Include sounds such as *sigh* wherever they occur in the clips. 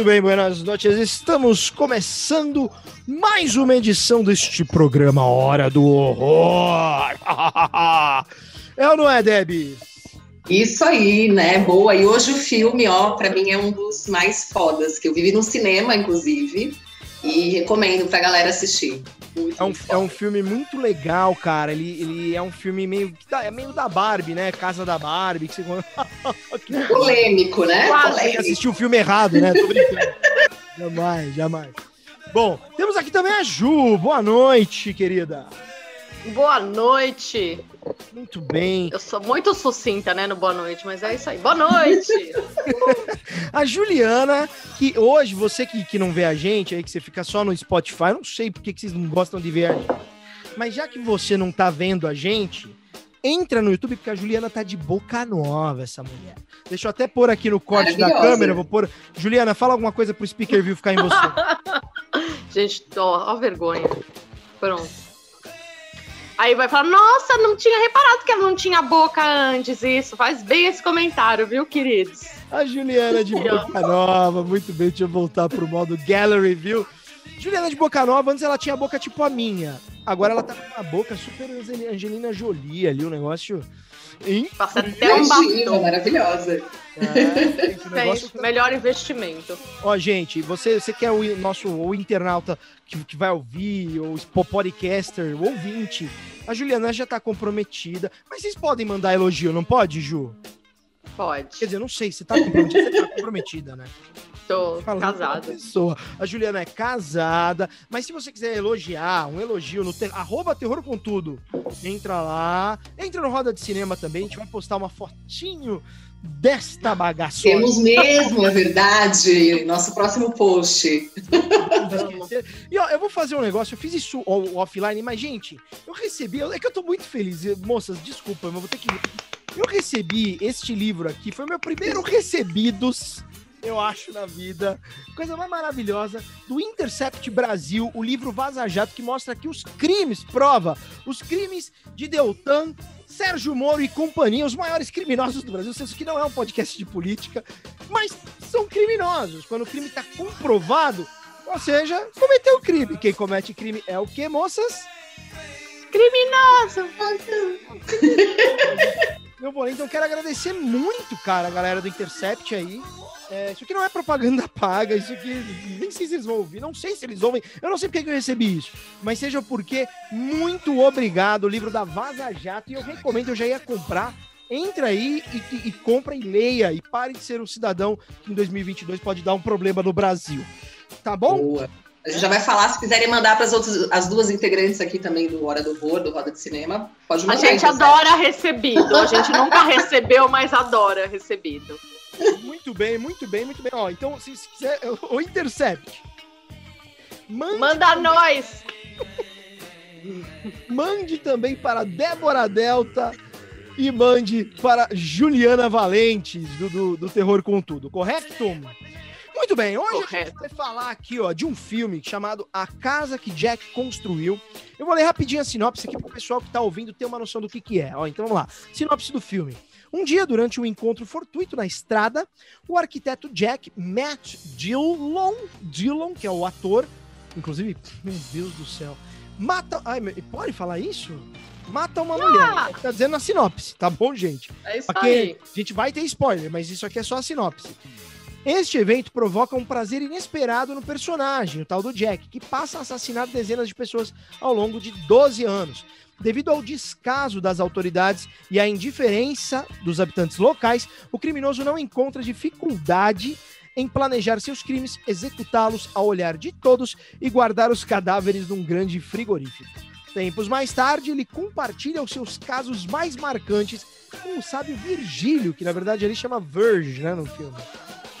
Muito bem, buenas noites. Estamos começando mais uma edição deste programa Hora do Horror. *laughs* é ou não é, Debbie? Isso aí, né? Boa. E hoje o filme, ó, para mim é um dos mais fodas que eu vivi no cinema, inclusive, e recomendo pra galera assistir. Muito, é, um, é um filme muito legal, cara. Ele, ele é um filme meio, é meio da Barbie, né? Casa da Barbie. Que você... *laughs* que Polêmico, né? Quase assistiu o filme errado, né? Tô brincando. *laughs* jamais, jamais. Bom, temos aqui também a Ju. Boa noite, querida. Boa noite. Muito bem. Eu sou muito sucinta, né, no boa noite, mas é isso aí. Boa noite. *laughs* a Juliana, que hoje, você que, que não vê a gente, aí que você fica só no Spotify, não sei por que vocês não gostam de ver a gente. Mas já que você não tá vendo a gente, entra no YouTube, porque a Juliana tá de boca nova, essa mulher. Deixa eu até pôr aqui no corte da câmera, vou pôr. Juliana, fala alguma coisa pro Speaker View ficar em você. *laughs* gente, ó, ó vergonha. Pronto. Aí vai falar, nossa, não tinha reparado que ela não tinha boca antes. Isso, faz bem esse comentário, viu, queridos? A Juliana de boca nova, muito bem, deixa eu voltar pro modo gallery, viu? Juliana de boca nova, antes ela tinha boca tipo a minha. Agora ela tá com uma boca super Angelina Jolie ali, um negócio Passa até um batom. Maravilhosa. É, *laughs* melhor investimento. Ó, gente, você, você quer o nosso o internauta que, que vai ouvir, ou o podcaster, o ouvinte, a Juliana já tá comprometida, mas vocês podem mandar elogio, não pode, Ju? Pode. Quer dizer, eu não sei, você tá comprometida, você tá comprometida, né? Tô casada. Pessoa. A Juliana é casada, mas se você quiser elogiar, um elogio no ter... arroba terror com tudo, entra lá, entra no Roda de Cinema também, a gente vai postar uma fotinho desta bagaça. Temos mesmo, é verdade. Nosso próximo post. e ó, eu vou fazer um negócio, eu fiz isso offline, mas, gente, eu recebi. É que eu tô muito feliz. Moças, desculpa, mas vou ter que. Eu recebi este livro aqui, foi meu primeiro recebidos eu acho, na vida. Coisa mais maravilhosa do Intercept Brasil, o livro Vaza Jato, que mostra aqui os crimes, prova, os crimes de Deltan, Sérgio Moro e companhia, os maiores criminosos do Brasil. Isso aqui não é um podcast de política, mas são criminosos. Quando o crime está comprovado, ou seja, cometeu crime. Quem comete crime é o que, moças? Criminoso! *laughs* Meu boleto, então quero agradecer muito, cara, a galera do Intercept aí. É, isso aqui não é propaganda *laughs* paga, isso aqui nem sei se eles vão ouvir, não sei se eles ouvem, eu não sei porque que eu recebi isso, mas seja porque, muito obrigado, o livro da Vaza Jato, e eu recomendo, eu já ia comprar, entra aí e, e, e compra e leia, e pare de ser um cidadão que em 2022 pode dar um problema no Brasil, tá bom? Boa. A gente já vai falar, se quiserem mandar para as outras, as duas integrantes aqui também do Hora do Horror, do Roda de Cinema, pode mandar. A gente adora recebido. A gente nunca recebeu, mas adora recebido. Muito bem, muito bem, muito bem. Ó, então, se, se quiser, o Intercept. Mande Manda também... nós! mande também para Débora Delta e mande para Juliana Valentes, do, do, do Terror com Tudo, correto? Muito bem, hoje Correto. a gente vai falar aqui ó, de um filme chamado A Casa que Jack Construiu. Eu vou ler rapidinho a sinopse aqui para o pessoal que está ouvindo ter uma noção do que, que é. Ó, então vamos lá. Sinopse do filme. Um dia, durante um encontro fortuito na estrada, o arquiteto Jack Matt Dillon, Dillon que é o ator, inclusive, meu Deus do céu, mata. Ai, pode falar isso? Mata uma ah! mulher. Tá dizendo na sinopse, tá bom, gente? É isso Porque aí. A gente vai ter spoiler, mas isso aqui é só a sinopse. Este evento provoca um prazer inesperado no personagem, o tal do Jack, que passa a assassinar dezenas de pessoas ao longo de 12 anos. Devido ao descaso das autoridades e à indiferença dos habitantes locais, o criminoso não encontra dificuldade em planejar seus crimes, executá-los ao olhar de todos e guardar os cadáveres num grande frigorífico. Tempos mais tarde, ele compartilha os seus casos mais marcantes com o sábio Virgílio, que na verdade ele chama Verge, né, no filme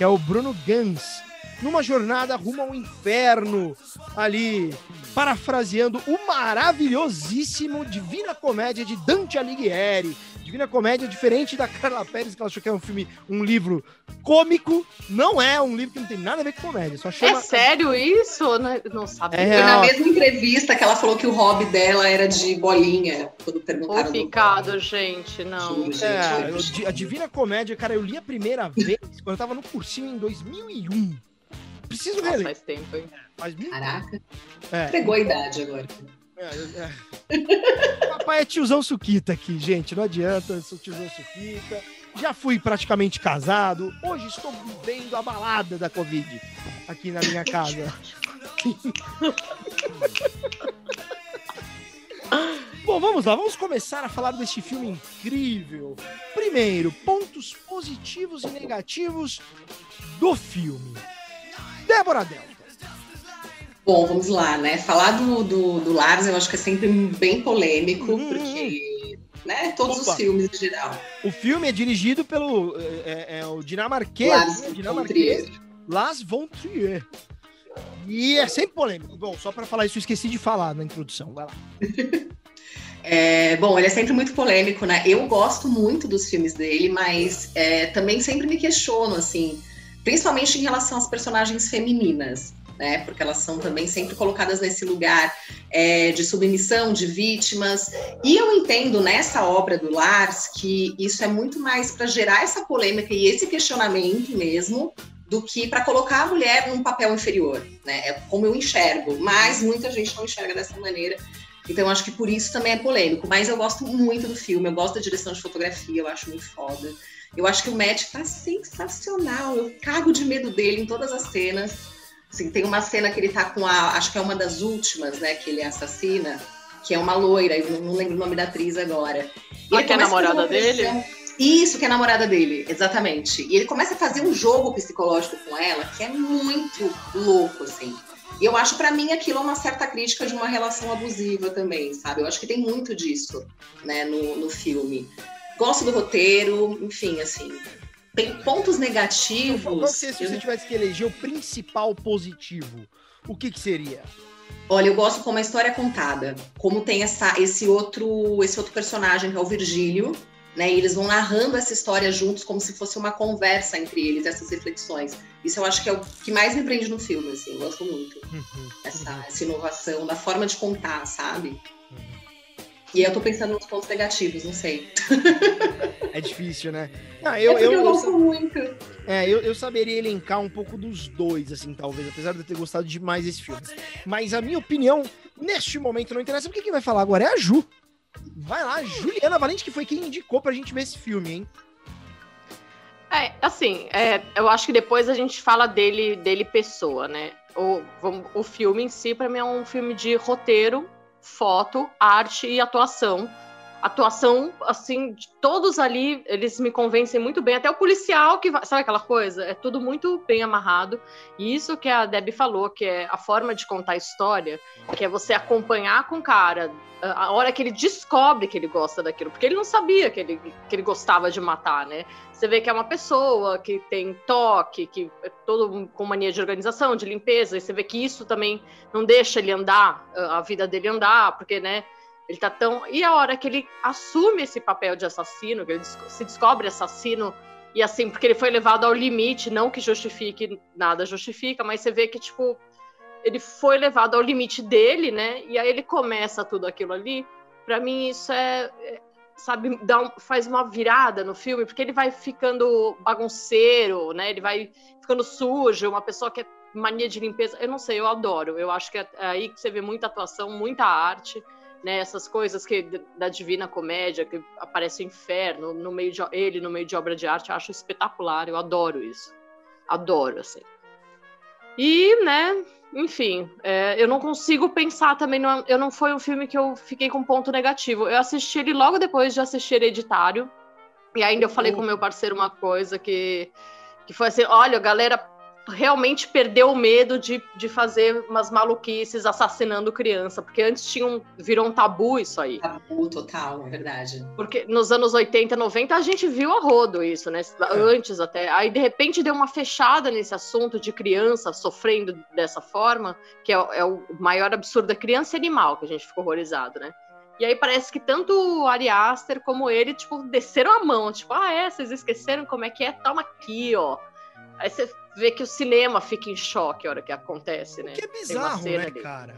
que é o Bruno Gans, numa jornada rumo ao inferno, ali, parafraseando o maravilhosíssimo Divina Comédia de Dante Alighieri. Divina Comédia, diferente da Carla Pérez, que ela achou que é um filme, um livro cômico, não é um livro que não tem nada a ver com comédia. Só chama... É sério isso? Não, não sabia. É Foi na mesma entrevista que ela falou que o hobby dela era de bolinha, quando perguntaram. Ficado, gente, não. Gente, é, a Divina Comédia, cara, eu li a primeira vez quando eu tava no cursinho em 2001. preciso Nossa, reler. faz tempo, hein? Faz muito Caraca, é, entregou a idade agora. É, é. *laughs* Papai é tiozão suquita aqui, gente. Não adianta, eu sou tiozão suquita. Já fui praticamente casado. Hoje estou vivendo a balada da Covid aqui na minha casa. *laughs* Bom, vamos lá, vamos começar a falar deste filme incrível. Primeiro, pontos positivos e negativos do filme. Débora Delta. Bom, vamos lá, né? Falar do, do, do Lars eu acho que é sempre bem polêmico, Hum. porque, né, todos Opa. os filmes em geral. O filme é dirigido pelo é, é, é o dinamarquês, Lars von dinamarquês Trier. Lars von Trier. E é sempre polêmico. Bom, só para falar isso, eu esqueci de falar na introdução. Vai lá. *laughs* É, bom, ele é sempre muito polêmico, né? Eu gosto muito dos filmes dele, mas é, também sempre me questiono, assim, principalmente em relação às personagens femininas, né? Porque elas são também sempre colocadas nesse lugar é, de submissão, de vítimas. E eu entendo nessa obra do Lars que isso é muito mais para gerar essa polêmica e esse questionamento mesmo do que para colocar a mulher num papel inferior, né? É como eu enxergo, mas muita gente não enxerga dessa maneira. Então, acho que por isso também é polêmico. Mas eu gosto muito do filme, eu gosto da direção de fotografia, eu acho muito foda. Eu acho que o Matt tá sensacional. Eu cago de medo dele em todas as cenas. Assim, tem uma cena que ele tá com a. Acho que é uma das últimas, né? Que ele assassina, que é uma loira, eu não, lembro o nome da atriz agora. E Ah, ele que é a namorada dele? Isso, que é a namorada dele, exatamente. E ele começa a fazer um jogo psicológico com ela que é muito louco, assim. E eu acho, pra mim, aquilo é uma certa crítica de uma relação abusiva também, sabe? Eu acho que tem muito disso, né, no, no filme. Gosto do roteiro, enfim, assim. Tem pontos negativos. Seria, se você tivesse que eleger o principal positivo, o que, que seria? Olha, eu gosto como a história é contada, como tem essa, esse outro, esse outro personagem que é o Virgílio, né? E eles vão narrando essa história juntos como se fosse uma conversa entre eles, essas reflexões. Isso eu acho que é o que mais me prende no filme, assim, eu gosto muito essa, essa inovação da forma de contar, sabe? E eu tô pensando nos pontos negativos, não sei. *laughs* É difícil, né? Não, eu, é eu, eu, eu, gosto muito. É, eu, eu saberia elencar um pouco dos dois, assim, talvez, apesar de eu ter gostado demais desse filme. Mas a minha opinião, neste momento, não interessa, porque quem vai falar agora é a Ju. Vai lá, Juliana Valente, que foi quem indicou pra gente ver esse filme, hein? É, assim, é, eu acho que depois a gente fala dele, dele pessoa, né? O, vamos- o filme em si, pra mim, é um filme de roteiro, foto, arte e atuação. Atuação, assim, todos ali, eles me convencem muito bem. Até o policial que vai. Sabe aquela coisa? É tudo muito bem amarrado. E isso que a Debbie falou, que é a forma de contar a história, que é você acompanhar com o cara a hora que ele descobre que ele gosta daquilo, porque ele não sabia que ele, que ele gostava de matar, né? Você vê que é uma pessoa que tem toque, que é todo com mania de organização, de limpeza, e você vê que isso também não deixa ele andar, a vida dele andar, porque, né? Ele tá tão. E a hora que ele assume esse papel de assassino, que ele se descobre assassino, e assim, porque ele foi levado ao limite, não que justifique, nada justifica, mas você vê que, tipo, ele foi levado ao limite dele, né? E aí ele começa tudo aquilo ali. Pra mim, isso é. é, Sabe, dá um- faz uma virada no filme, porque ele vai ficando bagunceiro, né? Ele vai ficando sujo, uma pessoa que é mania de limpeza. Eu não sei, eu adoro. Eu acho que é aí que você vê muita atuação, muita arte, né? Essas coisas que da Divina Comédia, que aparece o inferno no meio de ele no meio de obra de arte, eu acho espetacular. Eu adoro isso. Adoro, assim. E, né, enfim, é, eu não consigo pensar também. Não, eu não foi um filme que eu fiquei com ponto negativo. Eu assisti ele logo depois de assistir Hereditário. E ainda eu falei com meu parceiro uma coisa que, que foi assim: olha, galera realmente perdeu o medo de, de fazer umas maluquices assassinando criança, porque antes tinha um, virou um tabu isso aí. Tabu total, é verdade. Porque nos anos 80, 90, a gente viu a rodo isso, né? Antes até. Aí, de repente, deu uma fechada nesse assunto de criança sofrendo dessa forma, que é, é o maior absurdo. É criança e animal, que a gente ficou horrorizado, né? E aí parece que tanto o Ari Aster como ele, tipo, desceram a mão. Tipo, ah, é? Vocês esqueceram como é que é? Toma aqui, ó. Aí você vê que o cinema fica em choque a hora que acontece, né? Que é bizarro, né, ali. cara?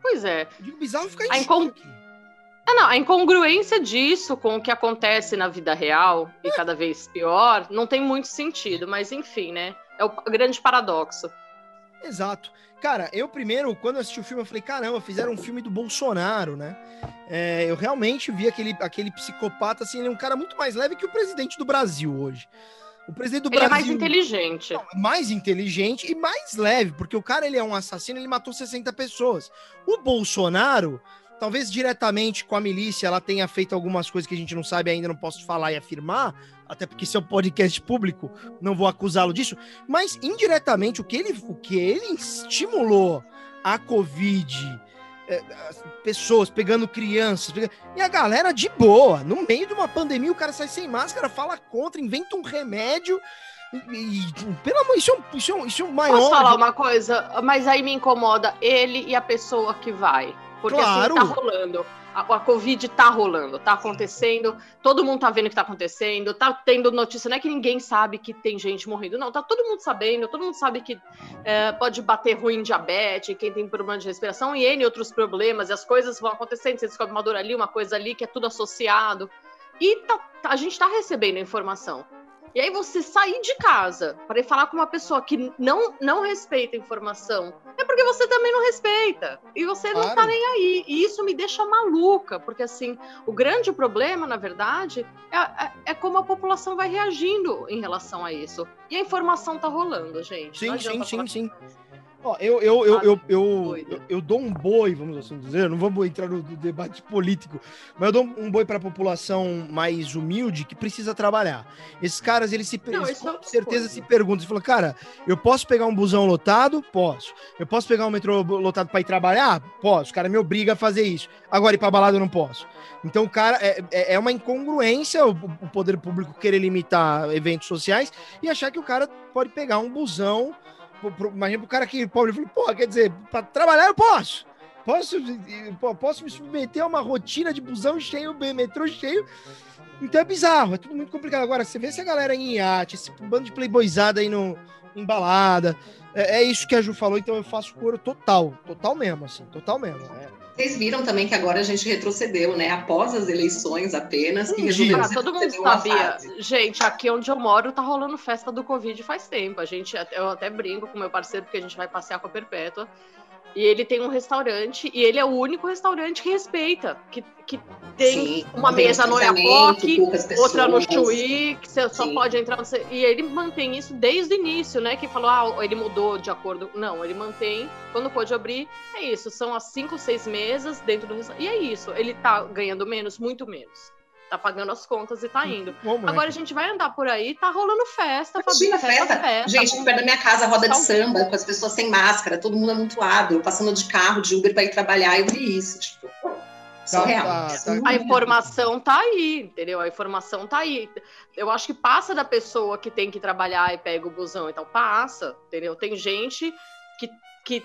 Pois é. Digo bizarro ficar em A incon- choque. Ah, não, a incongruência disso com o que acontece na vida real, e cada vez pior, não tem muito sentido, mas enfim, né? É o grande paradoxo. Exato. Cara, eu primeiro, quando assisti o filme, eu falei, caramba, fizeram um filme do Bolsonaro, né? É, eu realmente vi aquele, aquele psicopata, assim, ele é um cara muito mais leve que o presidente do Brasil hoje. O presidente do ele Brasil... é mais inteligente. Não, mais inteligente e mais leve, porque o cara, ele é um assassino, ele matou 60 pessoas. O Bolsonaro, talvez diretamente com a milícia, ela tenha feito algumas coisas que a gente não sabe ainda, não posso falar e afirmar, até porque isso é um podcast público, não vou acusá-lo disso, mas indiretamente o que ele, o que ele estimulou a Covid, é, pessoas pegando crianças, pegando... e a galera de boa, no meio de uma pandemia, o cara sai sem máscara, fala contra, inventa um remédio. E, e pelo amor, isso é, um, isso, é um, isso é um maior. Posso falar uma coisa, mas aí me incomoda ele e a pessoa que vai. Porque claro. assim tá rolando a, a Covid tá rolando, tá acontecendo, todo mundo tá vendo o que tá acontecendo, tá tendo notícia, não é que ninguém sabe que tem gente morrendo, não, tá todo mundo sabendo, todo mundo sabe que é, pode bater ruim diabetes, quem tem problema de respiração e N outros problemas, e as coisas vão acontecendo, você descobre uma dor ali, uma coisa ali, que é tudo associado. E tá, a gente tá recebendo informação. E aí você sair de casa para ir falar com uma pessoa que não, não respeita a informação, é porque você também não respeita. E você claro. não tá nem aí. E isso me deixa maluca, porque assim, o grande problema, na verdade, é, é, é como a população vai reagindo em relação a isso. E a informação tá rolando, gente. Sim, sim, sim, sim. Ó, eu, eu, eu, eu, eu, eu, dou um boi, vamos assim dizer, não vamos entrar no debate político, mas eu dou um boi para a população mais humilde que precisa trabalhar. Esses caras, eles se eles, com certeza se perguntam, você fala, cara, eu posso pegar um busão lotado? Posso. Eu posso pegar um metrô lotado para ir trabalhar? Posso. O cara me obriga a fazer isso. Agora ir para balada eu não posso. Então, o cara é, é, é uma incongruência o, o poder público querer limitar eventos sociais e achar que o cara pode pegar um busão imagina pro cara que pobre, falou, pô, quer dizer, para trabalhar eu posso. Posso, posso me submeter a uma rotina de busão cheio, metrô cheio. Então é bizarro, é tudo muito complicado. Agora, você vê essa galera em iate, esse bando de playboyzada aí no, em balada. É, é, isso que a Ju falou, então eu faço coro total, total mesmo, assim, total mesmo. É. Vocês viram também que agora a gente retrocedeu, né? Após as eleições apenas. Que ah, todo mundo sabia. Gente, aqui onde eu moro tá rolando festa do Covid faz tempo. A gente, eu até brinco com meu parceiro, porque a gente vai passear com a Perpétua. E ele tem um restaurante, e ele é o único restaurante que respeita, que, que tem Sim, uma mesa no Oiapoque, outra no Chuí, que você Sim. só pode entrar. E ele mantém isso desde o início, né? Que falou, ah, ele mudou de acordo. Não, ele mantém, quando pode abrir, é isso. São as cinco, seis mesas dentro do restaurante. E é isso. Ele tá ganhando menos, muito menos tá pagando as contas e tá hum, indo. Agora a gente vai andar por aí, tá rolando festa, Imagina, festa, festa, festa. Gente, perto da minha casa, roda de samba, com as pessoas sem máscara, todo mundo amontoado, passando de carro, de Uber para ir trabalhar, eu vi isso, tipo. Tá, tá, tá. A informação tá aí, entendeu? A informação tá aí. Eu acho que passa da pessoa que tem que trabalhar e pega o busão, então passa, entendeu? Tem gente que, que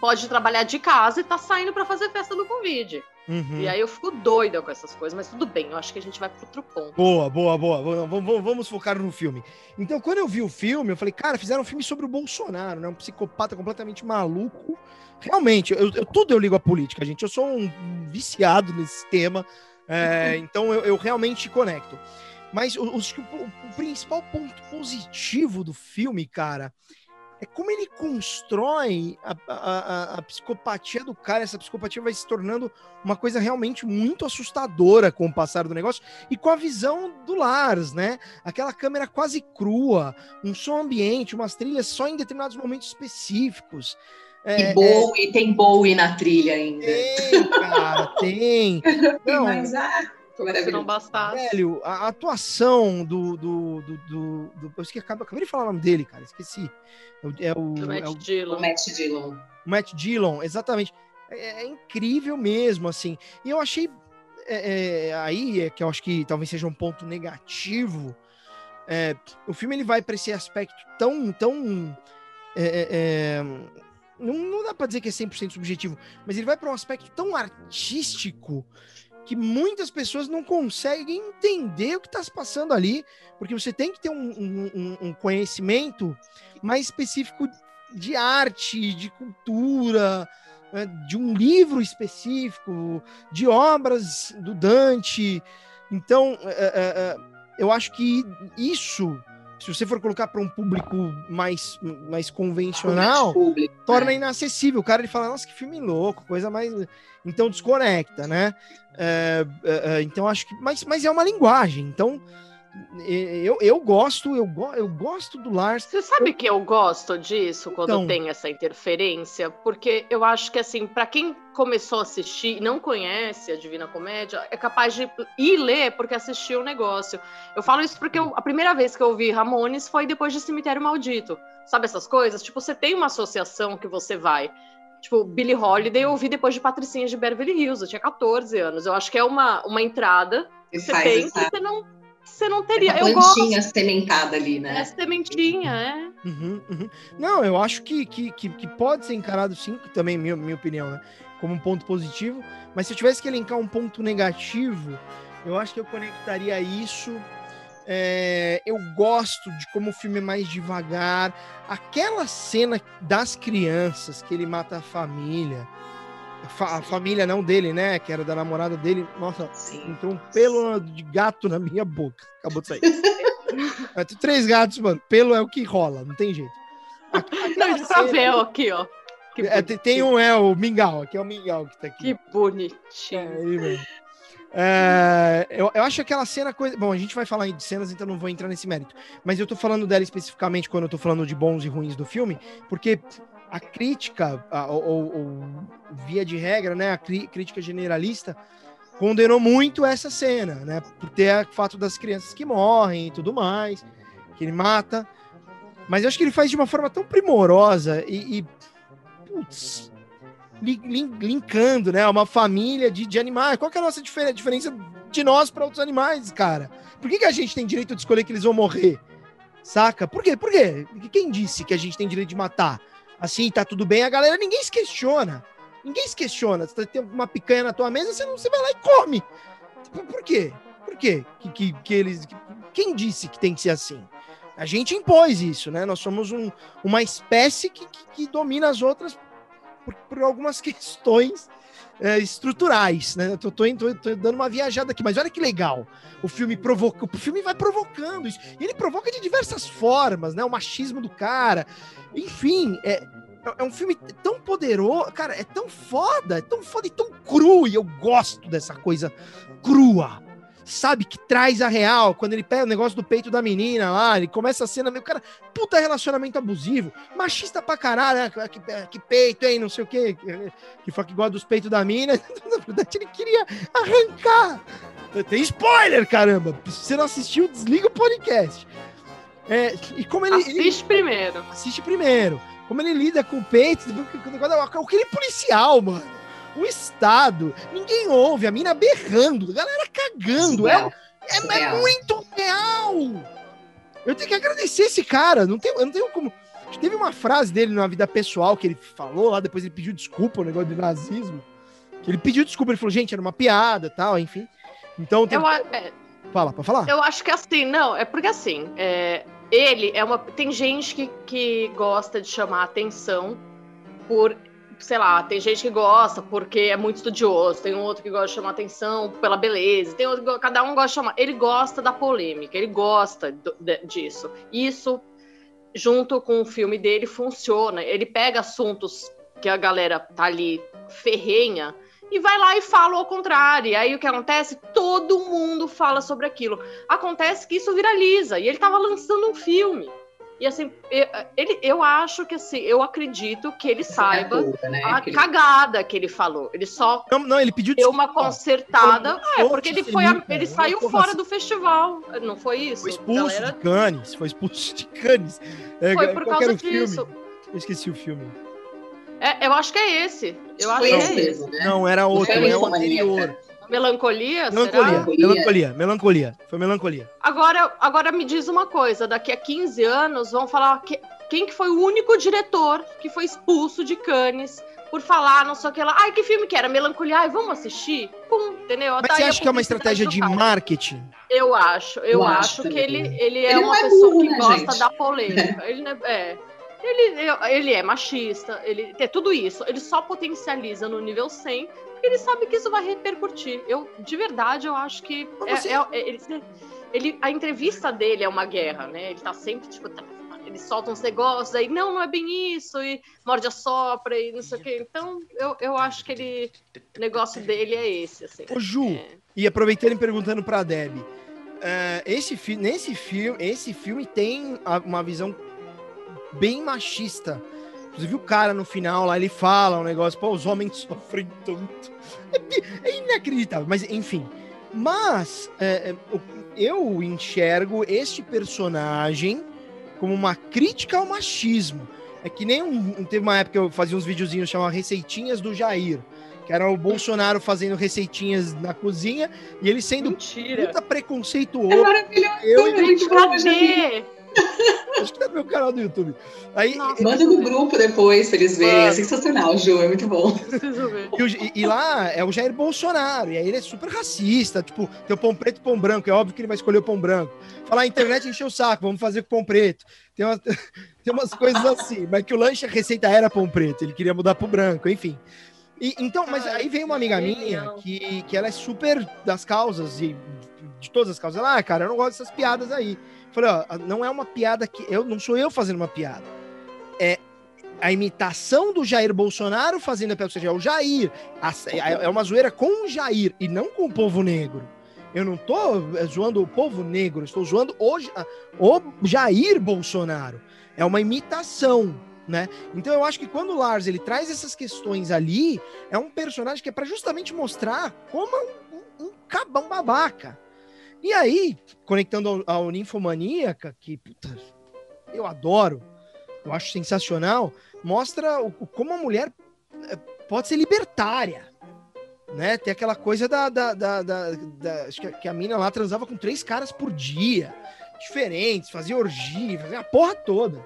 pode trabalhar de casa e tá saindo para fazer festa do Covid. Uhum. E aí eu fico doida com essas coisas, mas tudo bem, eu acho que a gente vai pro outro ponto. Boa, boa, boa. Vamos, vamos focar no filme. Então, quando eu vi o filme, eu falei, cara, fizeram um filme sobre o Bolsonaro, né? Um psicopata completamente maluco. Realmente, eu, eu tudo eu ligo à política, gente. Eu sou um viciado nesse tema. É, então eu, eu, realmente conecto. Mas o, o, o principal ponto positivo do filme, cara, é como ele constrói a, a, a, psicopatia do cara. Essa psicopatia vai se tornando uma coisa realmente muito assustadora com o passar do negócio e com a visão do Lars, né? Aquela câmera quase crua, um som ambiente, umas trilhas só em determinados momentos específicos. É, e Bowie, é... tem Bowie na trilha ainda. Tem, cara, tem. *laughs* Não, Mas, ah se não bastasse. Velho, a atuação do. do, do, do, do eu esqueci, acabei de falar o nome dele, cara. Esqueci. É o. Do Matt é o, Dillon. O Matt Dillon. Matt Dillon, exatamente. É, é incrível mesmo, assim. E eu achei. É, é, aí é que eu acho que talvez seja um ponto negativo. É, o filme ele vai para esse aspecto tão. tão é, não, não dá para dizer que é 100% subjetivo, mas ele vai para um aspecto tão artístico que muitas pessoas não conseguem entender o que está se passando ali, porque você tem que ter um, um, um, conhecimento mais específico de arte, de cultura, né, de um livro específico, de obras do Dante. Então, é, é, é eu acho que isso se você for colocar para um público mais, mais convencional, público, torna inacessível. O cara ele fala, nossa, que filme louco, coisa mais. Então desconecta, né? É, é, é então acho que. Mas, mas é uma linguagem. Então eu, eu gosto, eu, eu gosto do Lars. Você sabe eu... que eu gosto disso quando então... tem essa interferência? Porque eu acho que, assim, para quem começou a assistir e não conhece a Divina Comédia, é capaz de ir ler porque assistiu o negócio. Eu falo isso porque eu, a primeira vez que eu vi Ramones foi depois de Cemitério Maldito. Sabe essas coisas? Tipo, você tem uma associação que você vai. Tipo, Billie Holiday eu ouvi depois de Patricinha de Beverly Hills, eu tinha 14 anos. Eu acho que é uma, uma entrada que você tem que você não você não teria. É eu plantinha gosto. sementada ali, né? É sementinha, é. Uhum, uhum. Não, eu acho que, que, que, que, pode ser encarado sim, também minha, minha opinião, né? Como um ponto positivo. Mas se eu tivesse que elencar um ponto negativo, eu acho que eu conectaria isso. É, eu gosto de como o filme é mais devagar. Aquela cena das crianças que ele mata a família a família não dele, né? Que era da namorada dele. Nossa, Sim. entrou um pelo de gato na minha boca. Acabou de sair. *laughs* é, tem três gatos, mano. Pelo é o que rola, não tem jeito. Não, ver aqui, ó. É, tem um, é o Mingau, aqui é o Mingau que tá aqui. Que bonitinho. É. É, eu, eu acho aquela cena coisa. Bom, a gente vai falar de cenas, então não vou entrar nesse mérito. Mas eu tô falando dela especificamente quando eu tô falando de bons e ruins do filme, porque a crítica, ou, ou, via de regra, né, a crítica generalista, condenou muito essa cena, né, por ter o fato das crianças que morrem e tudo mais, que ele mata. Mas eu acho que ele faz de uma forma tão primorosa e, e putz, linkando, né, uma família de, de animais. Qual que é a nossa diferença de nós para outros animais, cara? Por que, que a gente tem direito de escolher que eles vão morrer? Saca? Por quê? Por quê? Quem disse que a gente tem direito de matar? Assim, tá tudo bem, a galera, ninguém se questiona. Ninguém se questiona. Você tem uma picanha na tua mesa, você, não, você vai lá e come. Por, por quê? Por quê? Que, que, que eles. Que, quem disse que tem que ser assim? A gente impôs isso, né? Nós somos um, uma espécie que, que, que, domina as outras por, por algumas *laughs* questões é, estruturais, né? Tô, tô, tô, tô, dando uma viajada aqui, mas olha que legal. O filme provoca, o filme vai provocando isso. E ele provoca de diversas formas, né? O machismo do cara. Enfim, é, é um filme tão poderoso, cara, é tão foda, é tão foda e tão cru, e eu gosto dessa coisa crua sabe, que traz a real. Quando ele pega o negócio do peito da menina lá, ele começa a cena, meu cara, puta relacionamento abusivo, machista pra caralho, né? que, que peito, hein, não sei o quê, que foi que gosta dos peitos da mina. Na *laughs* verdade, ele queria arrancar. Tem spoiler, caramba! Se você não assistiu, desliga o podcast. É, e como ele. Assiste ele, primeiro. Assiste primeiro. Como ele lida com o peito, aquele policial, mano o Estado, ninguém ouve, a mina berrando, a galera cagando. É, é, é, muito real. Eu tenho que agradecer esse cara. Não tenho, eu não tenho como. Teve uma frase dele na vida pessoal que ele falou lá, depois ele pediu desculpa, o negócio de nazismo. Que ele pediu desculpa, ele falou, gente, era uma piada tal, enfim. Então. Tem... Eu, é, Fala, pra falar? Eu acho que assim, não, é porque assim, é, ele é uma. Tem gente que, que gosta de chamar atenção por sei lá, tem gente que gosta porque é muito estudioso, tem outro que gosta de chamar atenção pela beleza, tem outro cada um gosta de chamar. Ele gosta da polêmica, ele gosta do, de, disso. Isso, junto com o filme dele, funciona. Ele pega assuntos que a galera tá ali ferrenha e vai lá e fala ao contrário. E aí o que acontece? Todo mundo fala sobre aquilo. Acontece que isso viraliza. E ele tava lançando um filme. E assim, ele, eu acho que assim, eu acredito que ele saiba é né? a que cagada que ele falou. Ele só não, não ele pediu deu uma consertada. é, porque ele foi a, ele saiu fora assim. do festival. Não foi isso? Foi expulso Galera... de Cannes, foi expulso de Cannes. É, foi por causa disso. Filme? Eu esqueci o filme. É, eu acho que é esse. Eu acho que é esse. Né? Não, era outro, é o anterior. Melancolia? Melancolia, será? melancolia, melancolia. Foi melancolia. Agora, agora me diz uma coisa: daqui a 15 anos vão falar que, quem que foi o único diretor que foi expulso de Cannes por falar não sei o que lá. Ai, que filme que era? Melancolia. Ai, vamos assistir? Pum, entendeu? Mas você acha que é uma estratégia de marketing? Eu acho. Eu, eu acho, acho que ele, ele é ele uma é pessoa burro, que né, gosta gente? da polêmica. ele é. Ele, ele é machista, ele é tudo isso. Ele só potencializa no nível 100 porque ele sabe que isso vai repercutir. Eu, de verdade, eu acho que. É, é, é, ele, ele, a entrevista dele é uma guerra, né? Ele tá sempre, tipo, tá, ele solta uns negócios, aí, não, não é bem isso, e morde a sopra, e não sei o quê. Então, eu, eu acho que ele, o negócio dele é esse, assim. Ô, Ju, é. e aproveitando e perguntando pra Deb, uh, esse, fi nesse filme, esse filme tem uma visão bem machista. Inclusive, o cara no final lá, ele fala um negócio, pô, os homens *laughs* sofrem tanto. É, é inacreditável, mas enfim. Mas é, é eu enxergo este personagem como uma crítica ao machismo. É que nem um, teve uma época que eu fazia uns videozinhos chamados Receitinhas do Jair. Que era o Bolsonaro fazendo receitinhas na cozinha e ele sendo Mentira. puta preconceituoso. É maravilhoso. Eu, eu, eu, Acho que tá no meu canal do YouTube. Aí, Nossa, manda no grupo depois pra eles verem. É sensacional, Ju, é muito bom. E, e, lá é o Jair Bolsonaro, e aí ele é super racista. Tipo, tem o pão preto e pão branco. É óbvio que ele vai escolher o pão branco. Falar, a internet encheu o saco, vamos fazer com pão preto. Tem, uma, *laughs* tem umas coisas assim, mas que o lanche, a receita era pão preto, ele queria mudar pro branco, enfim. E, então, mas aí vem uma amiga minha que, que ela é super das causas e de todas as causas. Ela, ah, cara, eu não gosto dessas piadas aí. Falei, ó, não é uma piada que. Eu não sou eu fazendo uma piada. É a imitação do Jair Bolsonaro fazendo a piada, ou seja, é o Jair. É uma zoeira com o Jair e não com o povo negro. Eu não tô é, zoando o povo negro, estou zoando o, o Jair Bolsonaro. É uma imitação, né? Então eu acho que quando o Lars ele traz essas questões ali, é um personagem que é para justamente mostrar como é um, um, um cabão babaca. E aí, conectando ao, ao Ninfomaníaca, que puta, eu adoro, eu acho sensacional, mostra o, como a mulher eh, pode ser libertária. Né? Tem aquela coisa da. da, da, da, da acho que a mina lá transava com três caras por dia, diferentes, fazia orgia, fazia a porra toda.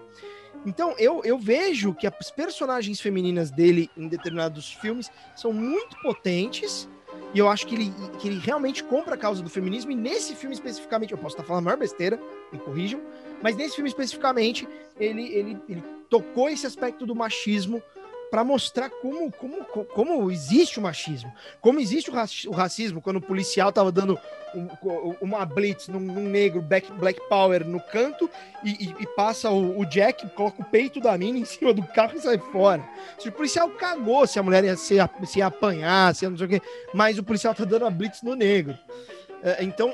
Então, eu, eu vejo que as personagens femininas dele em determinados filmes são muito potentes e eu acho que ele, que ele realmente compra a causa do feminismo. E nesse filme especificamente, eu posso estar falando a maior besteira, me corrijam, mas nesse filme especificamente, ele, ele, ele tocou esse aspecto do machismo para mostrar como, como, como existe o machismo, como existe o, racismo quando o policial tava dando uma blitz num, num negro black, black power no canto e, e, e passa o, o, Jack, coloca o peito da mina em cima do carro e sai fora. Se o policial cagou se a mulher ia, se, se ia apanhar, se não sei o quê, mas o policial tá dando a blitz no negro. É, então,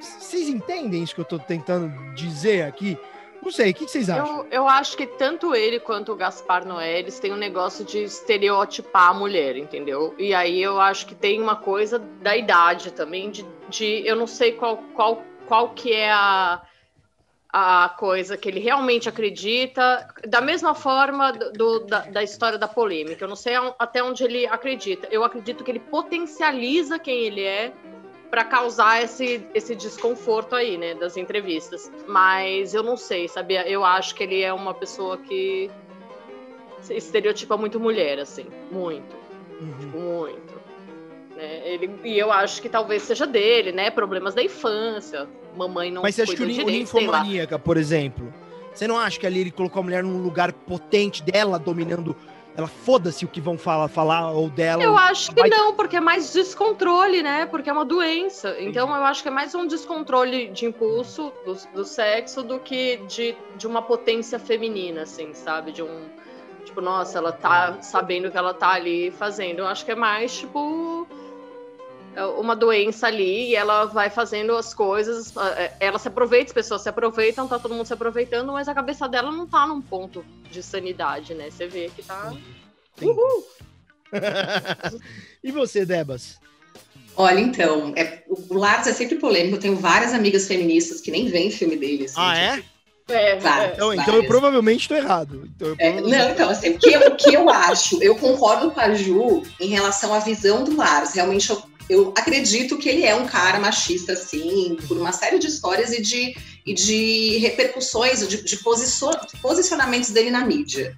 vocês entendem isso que eu tô tentando dizer aqui? Não sei, o que vocês acham? Eu, eu acho que tanto ele quanto o Gaspar Noé, eles têm um negócio de estereotipar a mulher, entendeu? E aí eu acho que tem uma coisa da idade também, de, de eu não sei qual, qual, qual que é a, a coisa que ele realmente acredita, da mesma forma do, da, da história da polêmica. Eu não sei até onde ele acredita. Eu acredito que ele potencializa quem ele é para causar esse, esse desconforto aí, né, das entrevistas. Mas eu não sei, sabia? Eu acho que ele é uma pessoa que estereotipa muito mulher, assim, muito, uhum. tipo, muito. Né? Ele, e eu acho que talvez seja dele, né, problemas da infância, mamãe não Mas você acha que o Ninfomaníaca, por exemplo, você não acha que ali ele colocou a mulher num lugar potente dela, dominando ela foda-se o que vão falar, falar ou dela. Eu acho que vai... não, porque é mais descontrole, né? Porque é uma doença. Então eu acho que é mais um descontrole de impulso do, do sexo do que de, de uma potência feminina, assim, sabe? De um. Tipo, nossa, ela tá sabendo que ela tá ali fazendo. Eu acho que é mais, tipo uma doença ali e ela vai fazendo as coisas, é, ela se aproveita, as pessoas se aproveitam, tá todo mundo se aproveitando, mas a cabeça dela não tá num ponto de sanidade, né? Você vê que tá. Uhul! *laughs* e você, Debas? Olha, então, é, o Lars é sempre polêmico. Eu tenho várias amigas feministas que nem veem filme deles. Assim, ah, tipo, é? É, várias, então, então eu provavelmente estou errado. Então eu provavelmente... É, não, então, assim, o que, eu, o que eu acho, eu concordo com a Ju em relação à visão do Lars. Realmente, eu eu acredito que ele é um cara machista, sim, por uma série de histórias e de, e de repercussões, de, de posicionamentos dele na mídia.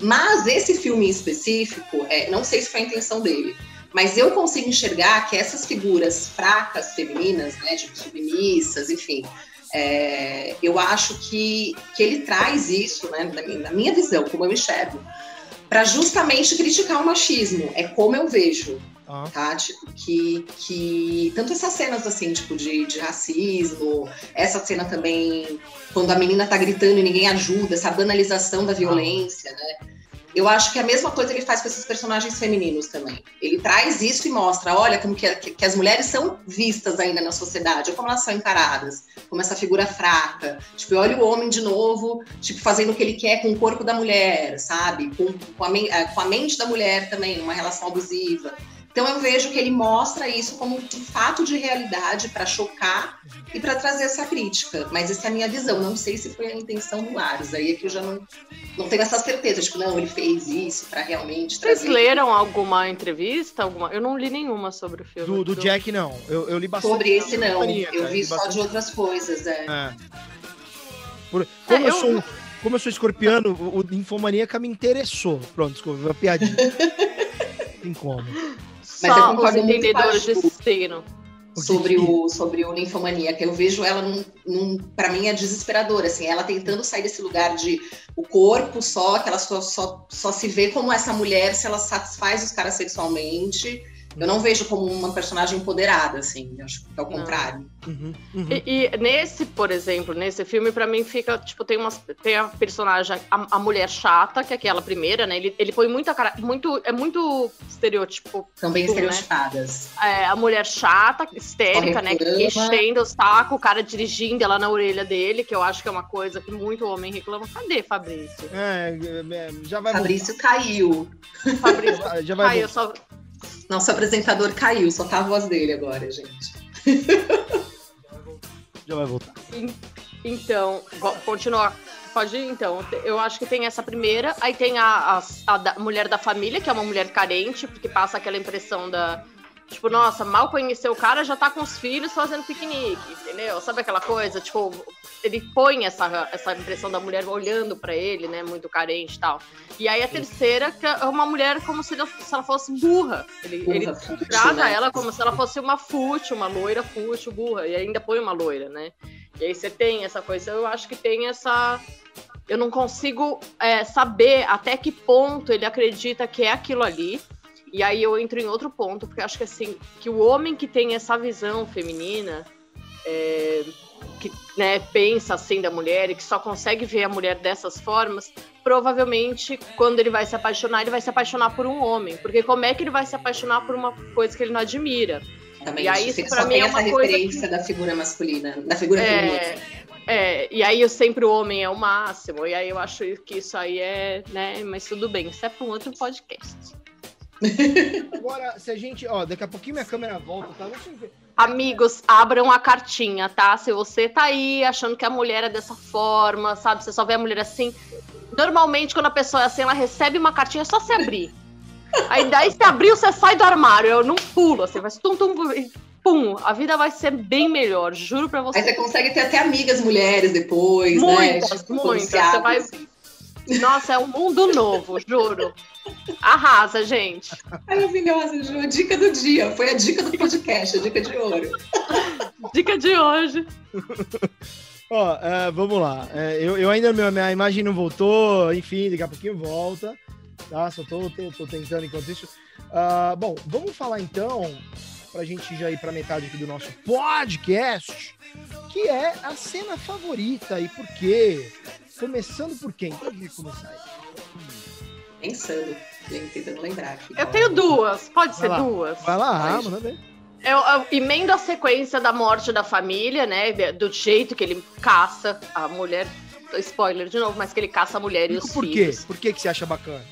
Mas esse filme em específico, é, não sei se foi a intenção dele, mas eu consigo enxergar que essas figuras fracas, femininas, né, tipo submissas, enfim, é, eu acho que, que ele traz isso, né, na minha, na minha visão, como eu enxergo, para justamente criticar o machismo. É como eu vejo Tá? Tipo, que, que. Tanto essas cenas assim, tipo, de, de racismo, essa cena também, quando a menina tá gritando e ninguém ajuda, essa banalização da violência, né? Eu acho que a mesma coisa ele faz com esses personagens femininos também. Ele traz isso e mostra, olha, como que, que, que as mulheres são vistas ainda na sociedade, como elas são encaradas, como essa figura fraca. Tipo, olha o homem de novo, tipo, fazendo o que ele quer com o corpo da mulher, sabe? Com, com, a, eh, com a mente da mulher também, uma relação abusiva. Então eu vejo que ele mostra isso como um fato de realidade para chocar e para trazer essa crítica. Mas essa é a minha visão. Não sei se foi a intenção do Laros. Aí é que eu já não, não tenho essa certeza. Tipo, não, ele fez isso para realmente trazer. Vocês leram alguma entrevista? Alguma? Eu não li nenhuma sobre o filme. Do, do Jack, não. Eu, eu li bastante. Sobre esse, não. eu vi só de outras coisas. É. é. Por, como, é, eu, eu sou, como eu sou escorpiano, o, Infomaníaca me interessou. Pronto, desculpa, uma piadinha. *laughs* tem como. Mas Só eu concordo os entendedores de destino. Sobre o, sobre o ninfomaníaca. Eu vejo ela, num, num para mim, é desesperadora. Assim, ela tentando sair desse lugar de o corpo só, que ela só, só, só se vê como essa mulher se ela satisfaz os caras sexualmente eu não vejo como uma personagem empoderada, assim. acho que é o contrário. Uhum, uhum. E, e, nesse, por exemplo, nesse filme, para mim fica, tipo, tem, umas, tem a personagem, a, a, mulher chata, que é aquela primeira, né? Ele, ele põe muita cara. Muito, é muito estereótipo. São bem estereotipadas. Né? É, a mulher chata, histérica, né? Enchendo o saco, o cara dirigindo ela na orelha dele, que eu acho que é uma coisa que muito homem reclama. Cadê Fabrício? É, é, é já vai Fabrício voltar. caiu. Fabrício já, *laughs* já vai caiu, só nosso apresentador caiu, só tá a voz dele agora, gente. Já vai voltar. Então, continuar. Pode ir, então. Eu acho que tem essa primeira, aí tem a, a, a mulher da família, que é uma mulher carente, porque passa aquela impressão da, Tipo, nossa, mal conheceu o cara, já tá com os filhos fazendo piquenique, entendeu? Sabe aquela coisa? Tipo, ele põe essa, essa impressão da mulher olhando para ele, né? Muito carente e tal. E aí a terceira, que é uma mulher como se ela, se ela fosse burra. Ele, burra, ele trata né? ela como se ela fosse uma fútil, uma loira fútil, burra. E ainda põe uma loira, né? E aí você tem essa coisa. Eu acho que tem essa. Eu não consigo é, saber até que ponto ele acredita que é aquilo ali e aí eu entro em outro ponto, porque acho que assim, que o homem que tem essa visão feminina, é, que né, pensa assim da mulher e que só consegue ver a mulher dessas formas, provavelmente quando ele vai se apaixonar, ele vai se apaixonar por um homem. Porque como é que ele vai se apaixonar por uma coisa que ele não admira? Também, e aí isso para mim é uma referência que... da figura masculina, da figura é... feminina. É, e aí eu sempre o homem é o máximo, e aí eu acho que isso aí é, né, mas tudo bem, isso é para um outro podcast. Agora, se a gente. Ó, daqui a pouquinho minha câmera volta, tá? Amigos, abram a cartinha, tá? Se você tá aí achando que a mulher é dessa forma, sabe? Você só vê a mulher assim. Normalmente, quando a pessoa é assim, ela recebe uma cartinha, é só se abrir. Aí daí se abriu, você sai do armário. Eu não pulo, assim, vai tum, tum, pum, a vida vai ser bem melhor, juro pra você. Aí você consegue ter até amigas mulheres depois, muitas, né? Muitas, muitas. Você vai nossa, é um mundo novo, juro. Arrasa, gente. Maravilhosa, Ju. A dica do dia. Foi a dica do podcast, a dica de ouro. dica de hoje. *laughs* Ó, uh, vamos lá. Uh, eu, eu ainda, minha, minha imagem não voltou, enfim, daqui a pouquinho volta. Tá? Só tô, tô, tô tentando enquanto isso. Uh, bom, vamos falar então, pra gente já ir pra metade aqui do nosso podcast, que é a cena favorita e por quê? Começando por quem? Quem quer começar aí? Pensando, tentando lembrar aqui. Eu tenho duas, pode Vai ser lá. duas. Vai lá, ah, manda ver. Eu, eu emendo a sequência da morte da família, né? Do jeito que ele caça a mulher. Spoiler de novo, mas que ele caça a mulher e os por filhos. Quê? Por que, que você acha bacana?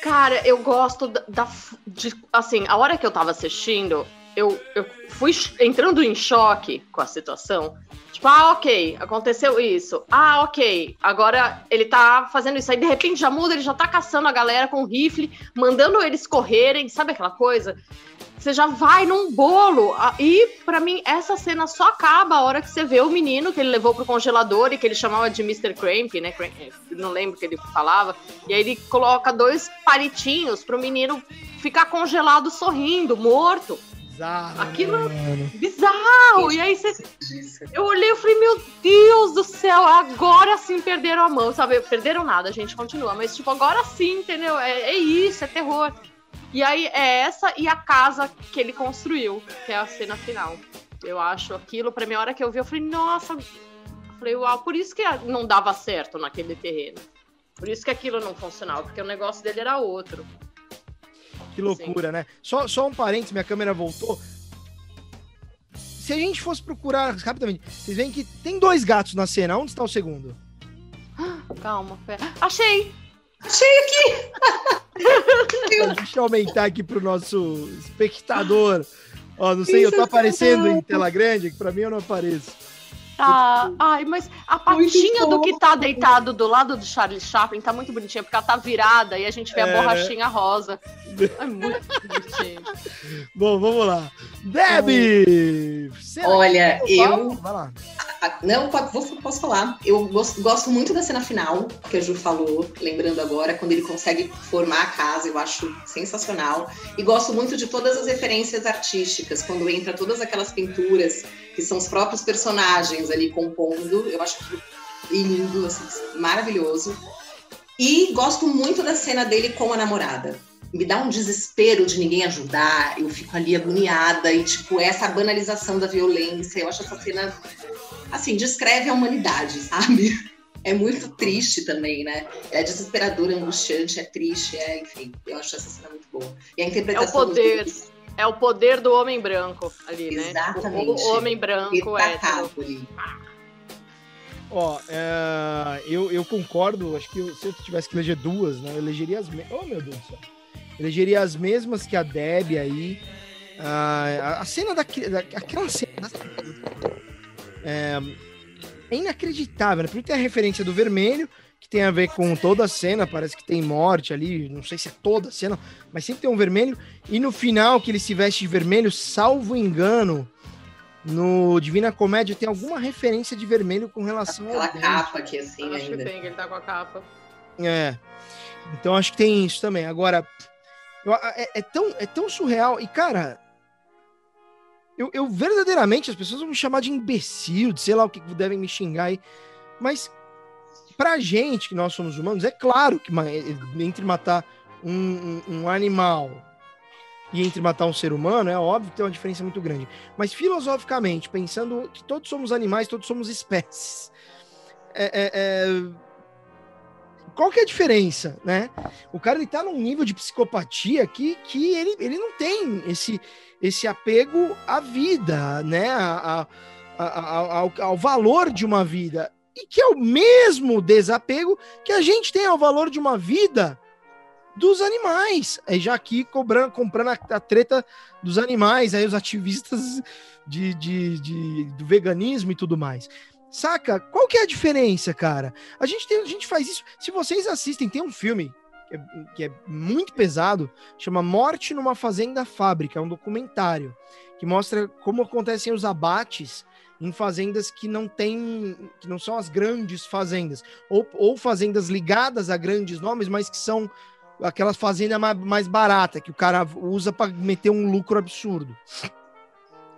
Cara, eu gosto da, da. de, assim, a hora que eu tava assistindo, eu, eu fui entrando em choque com a situação. Tipo, ah, ok, aconteceu isso. Ah, ok, agora ele tá fazendo isso. Aí de repente já muda, ele já tá caçando a galera com rifle, mandando eles correrem, sabe aquela coisa? Você já vai num bolo. E para mim, essa cena só acaba a hora que você vê o menino que ele levou pro congelador e que ele chamava de Mr. Cramp, né? Não lembro o que ele falava. E aí ele coloca dois palitinhos pro menino ficar congelado sorrindo, morto bizarro. Aquilo é bizarro. E aí você. Eu olhei e falei, meu Deus do céu, agora sim perderam a mão, sabe? Perderam nada, a gente continua. Mas, tipo, agora sim, entendeu? É, é isso, é terror. E aí é essa e a casa que ele construiu, que é a cena final. Eu acho aquilo, pra mim, a hora que eu vi, eu falei, nossa. Eu falei, uau, por isso que não dava certo naquele terreno. Por isso que aquilo não funcionava, porque o negócio dele era outro. Que loucura, Sim. né? Só, só um parênteses, minha câmera voltou. Se a gente fosse procurar rapidamente, vocês veem que tem dois gatos na cena. Onde está o segundo? Calma, pera. Achei! Achei aqui! *laughs* Deixa eu aumentar aqui pro nosso espectador. Ó, não sei, Isso eu tô aparecendo em tela grande, que pra mim eu não apareço. Tá. Ai, mas a patinha do que tá deitado do lado do Charlie Chaplin tá muito bonitinha, porque ela tá virada e a gente vê a é... borrachinha rosa. É muito *laughs* bonitinho. Bom, vamos lá. Deb! Olha, eu. Vai lá. Não, vou, posso falar. Eu gosto, gosto, muito da cena final, que a Ju falou, lembrando agora, quando ele consegue formar a casa, eu acho sensacional. E gosto muito de todas as referências artísticas, quando entra todas aquelas pinturas que são os próprios personagens ali compondo. Eu acho lindo, assim, maravilhoso. E gosto muito da cena dele com a namorada me dá um desespero de ninguém ajudar, eu fico ali agoniada e, tipo, essa banalização da violência, eu acho essa cena assim, descreve a humanidade, *laughs* sabe? É muito triste também, né? É desesperador, angustiante, é triste, é, enfim, eu acho essa cena muito boa. E a interpretação. É o poder. É o poder do homem branco ali, né? Exatamente. O, o homem branco é. Ó, é, eu, eu concordo, acho que eu, se eu tivesse que eleger duas, né? Eu elegeria as mesmas. Oh, meu Deus do céu. Elegeria as mesmas que a Deb aí. Ah, a, a cena daquela. Da, aquela cena. É, é inacreditável, né? Porque tem a referência do vermelho, que tem a ver com toda a cena, parece que tem morte ali, não sei se é toda a cena, mas sempre tem um vermelho. E no final, que ele se veste de vermelho, salvo engano, no Divina Comédia tem alguma referência de vermelho com relação Aquela ao. capa aqui, assim, acho ainda. que tem, ele tá com a capa. É. Então acho que tem isso também. Agora, eu, é, é, tão, é tão surreal. E, cara, eu, eu, verdadeiramente, as pessoas vão me chamar de imbecil, de sei lá o que devem me xingar aí. Mas pra gente, que nós somos humanos, é claro que entre matar um, um, um animal e entre matar um ser humano, é óbvio que tem uma diferença muito grande. Mas filosoficamente, pensando que todos somos animais, todos somos espécies. É, é, é... Qual que é a diferença, né? O cara ele tá num nível de psicopatia que, que ele, ele não tem esse, esse apego à vida, né? A, a, a, ao, ao valor de uma vida. E que é o mesmo desapego que a gente tem ao valor de uma vida dos animais. É já aqui cobrando, comprando a, a, treta dos animais, aí os ativistas de, de, de, do veganismo e tudo mais. Saca? Qual que é a diferença, cara? A gente, tem, a gente faz isso. Se vocês assistem, tem um filme que é, que é muito pesado, chama Morte numa Fazenda Fábrica, é um documentário que mostra como acontecem os abates em fazendas que não tem, que não são as grandes fazendas, ou, ou fazendas ligadas a grandes nomes, mas que são aquelas fazendas mais, mais baratas, que o cara usa para meter um lucro absurdo.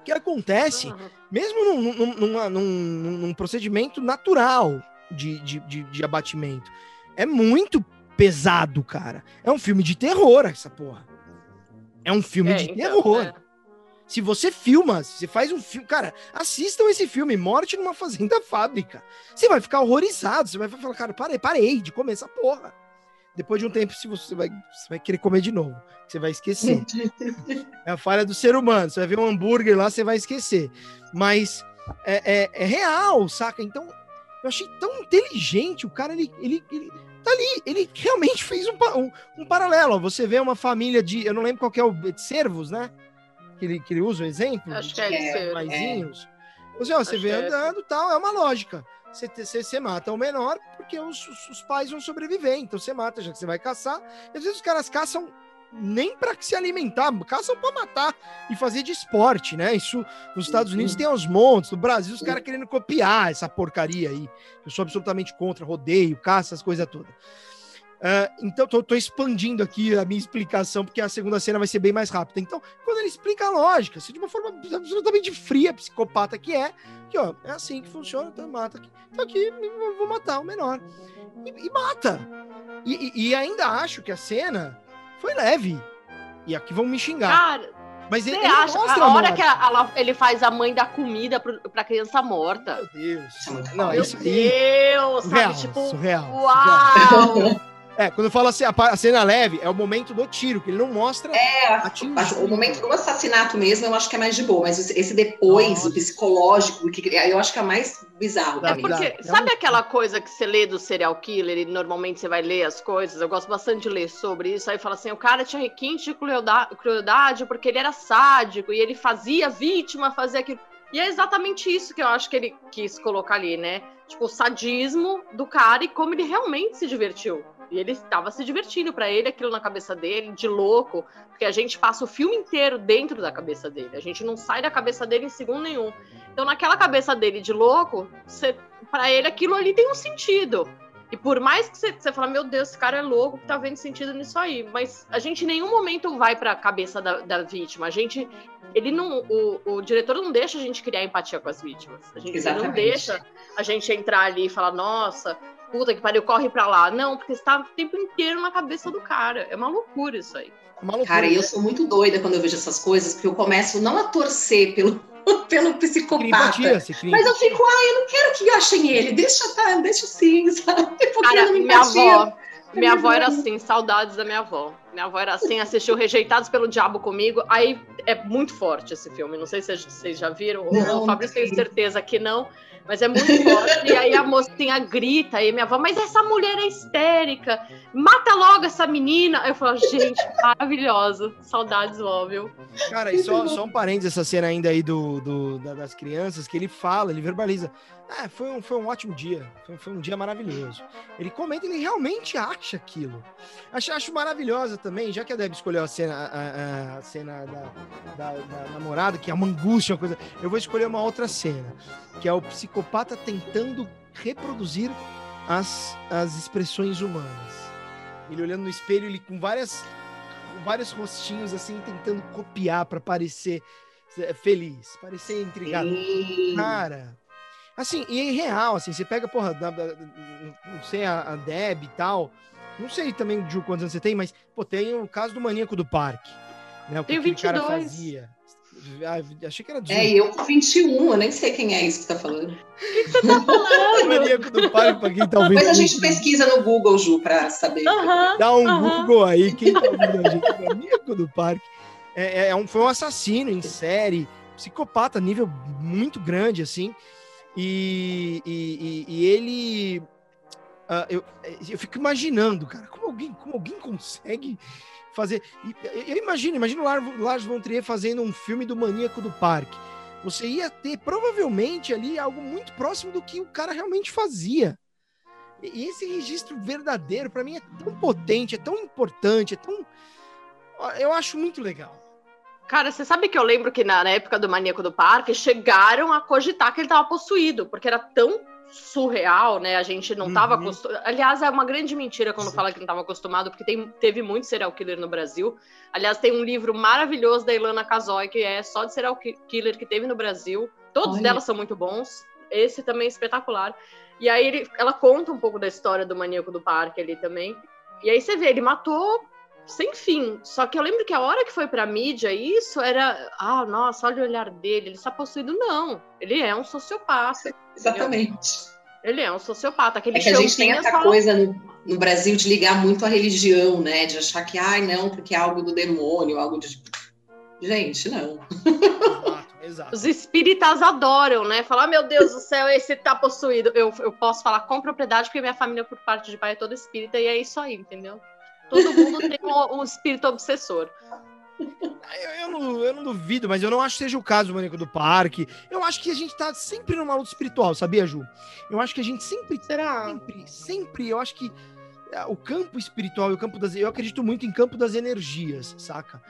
O que acontece, mesmo num, num, num, num procedimento natural de, de, de, de abatimento, é muito pesado, cara. É um filme de terror, essa porra. É um filme é, de então, terror. É. Se você filma, se você faz um filme. Cara, assistam esse filme, Morte numa Fazenda Fábrica. Você vai ficar horrorizado. Você vai falar, cara, parei, parei de comer essa porra. Depois de um tempo, se você vai, você vai querer comer de novo. Você vai esquecer. *laughs* é a falha do ser humano. Você vai ver um hambúrguer lá, você vai esquecer. Mas é, é, é real, saca? Então, eu achei tão inteligente. O cara, ele, ele, ele tá ali. Ele realmente fez um, um, um, paralelo. Você vê uma família de. Eu não lembro qual é o. De servos, né? Que ele, que ele usa o exemplo. Acho que é de é, maisinhos. É. Você, ó, você vê é andando e tal, é uma lógica. Você, você, você, mata o menor porque os, os, pais vão sobreviver. Então você mata, já que você vai caçar. E às vezes os caras caçam nem para se alimentar, caçam para matar e fazer de esporte, né? Isso nos Estados Unidos tem aos montes, no Brasil os caras querendo copiar essa porcaria aí. Eu sou absolutamente contra rodeio, caça, essas coisas todas. Uh, então, tô, tô, expandindo aqui a minha explicação, porque a segunda cena vai ser bem mais rápida. Então, quando ele explica a lógica, assim, de uma forma absolutamente fria, psicopata que é, que ó, é assim que funciona, então mata aqui. Então aqui vou matar o menor. E, e mata. E, e, e ainda acho que a cena foi leve. E aqui vão me xingar. Cara, Mas ele, ele acha? mostra A hora morte. que a- ela- ele faz a mãe dar comida pro, pra criança morta. Meu Deus. É Não, forte. isso aí. Deus, Surreal, sabe? Tipo, surreal, surreal. *laughs* É, quando eu falo assim, a, cena leve, é o momento do tiro, que ele não mostra. É, o momento do assassinato mesmo eu acho que é mais de boa, mas esse- depois, Nossa. o psicológico, que eu acho que é mais bizarro É pra mim. Porque, É sabe um- aquela coisa que você lê do serial killer e normalmente você vai ler as coisas? Eu gosto bastante de ler sobre isso. Aí fala assim: o cara tinha requinte de cruelda- crueldade porque ele era sádico e ele fazia vítima, fazia aquilo. E é exatamente isso que eu acho que ele quis colocar ali, né? Tipo, o sadismo do cara e como ele realmente se divertiu. E ele estava se divertindo pra ele, aquilo na cabeça dele, de louco, porque a gente passa o filme inteiro dentro da cabeça dele. A gente não sai da cabeça dele em segundo nenhum. Então, naquela cabeça dele de louco, pra ele aquilo ali tem um sentido. E por mais que você, você fala, meu Deus, esse cara é louco, que tá vendo sentido nisso aí. Mas a gente em nenhum momento vai pra cabeça da, da vítima. A gente. Ele não. O, o diretor não deixa a gente criar empatia com as vítimas. A gente não deixa a gente entrar ali e falar, nossa, puta que pariu, corre pra lá. Não, porque você tá o tempo inteiro na cabeça do cara. É uma loucura isso aí. Uma loucura. Cara, eu sou muito doida quando eu vejo essas coisas, porque eu começo não a torcer pelo, *laughs* pelo psicopata. Mas eu fico, ai, eu não quero que achem ele, deixa tá, deixa assim, *laughs* sabe? Porque Cara, não me minha avó. Minha avó era assim, saudades da minha avó. Minha avó era assim, assistiu Rejeitados pelo Diabo comigo. Aí é muito forte esse filme. Não sei se vocês já viram. O- Não, o Fabrício tem certeza que não. Mas é muito forte. E aí a mocinha grita, aí minha avó, mas essa mulher é histérica. Mata logo essa menina. Aí eu falo, gente, maravilhoso. Saudades, ó, viu? Cara, e só, só um parênteses, essa cena ainda aí do, do- da- das crianças, que ele fala, ele verbaliza. Ah, foi um, foi um ótimo dia, foi, foi um dia maravilhoso. Ele comenta, ele realmente acha aquilo. Acho, acho maravilhosa também, já que a Deb escolheu a cena, a, a- cena da, da- da namorada, que é uma angústia, uma coisa. Eu vou escolher uma outra cena, que é o psicopata tentando reproduzir as, as expressões humanas. Ele olhando no espelho, ele com várias com vários rostinhos assim, tentando copiar para parecer é, feliz, parecer intrigado. Cara, assim, e é real, assim, você pega, porra, da- da- não sei, a, a Deb e tal, não sei também, Ju, quantos anos você tem, mas, pô, tem o caso do maníaco do parque, né, o que Tenho aquele cara 22. fazia. Ah, achei que era 18. É, e eu com 21, eu nem sei quem é isso que tá falando. O *laughs* maníaco do parque, pra quem tá ouvindo. Depois a gente pesquisa no Google, Ju, pra saber. Aham. Dá um Aham. Google aí, quem tá ouvindo a gente, maníaco do parque. É, é um, foi um assassino em série, psicopata, nível muito grande, assim. E, e, e- e ele. Ah, eu, eu fico imaginando, cara, como alguém, como alguém consegue fazer. e- Eu imagino, imagino o Lars, von Trier fazendo um filme do maníaco do parque. Você ia ter provavelmente ali algo muito próximo do que o cara realmente fazia. E esse registro verdadeiro, pra mim, é tão potente, é tão importante, é tão. Eu acho muito legal. Cara, você sabe que eu lembro que na, na época do Maníaco do Parque chegaram a cogitar que ele estava possuído, porque era tão surreal, né? A gente não estava Uhum. acostumado. Aliás, é uma grande mentira quando fala que não estava acostumado, porque tem, teve muito serial killer no Brasil. Aliás, tem um livro maravilhoso da Ilana Casoy, que é só de serial ki- killer que teve no Brasil. Todos Olha. delas são muito bons. Esse também é espetacular. E aí ele- ela conta um pouco da história do Maníaco do Parque ali também. E aí você vê, ele matou sem fim. Só que eu lembro que a hora que foi pra mídia, isso era. Ah, nossa, olha o olhar dele, ele está possuído. Não. Ele é um sociopata. Exatamente. Ele é um sociopata. Aquele É que a gente tem essa só- coisa no, no Brasil de ligar muito à religião, né? De achar que, ai, não, porque é algo do demônio, algo de. Gente, não. Exato, exato. Os espíritas adoram, né? Falar, ah, meu Deus do céu, esse tá possuído. Eu, eu posso falar com propriedade, porque minha família, por parte de pai, é toda espírita, e é isso aí, entendeu? Todo mundo tem um, um espírito obsessor. Eu, eu não, eu não duvido, mas eu não acho que seja o caso do Maníaco do Parque. Eu acho que a gente tá sempre numa luta espiritual, sabia, Ju? Eu acho que a gente sempre Será? sempre, sempre, eu acho que ah, o campo espiritual e o campo das. Eu acredito muito em campo das energias, saca?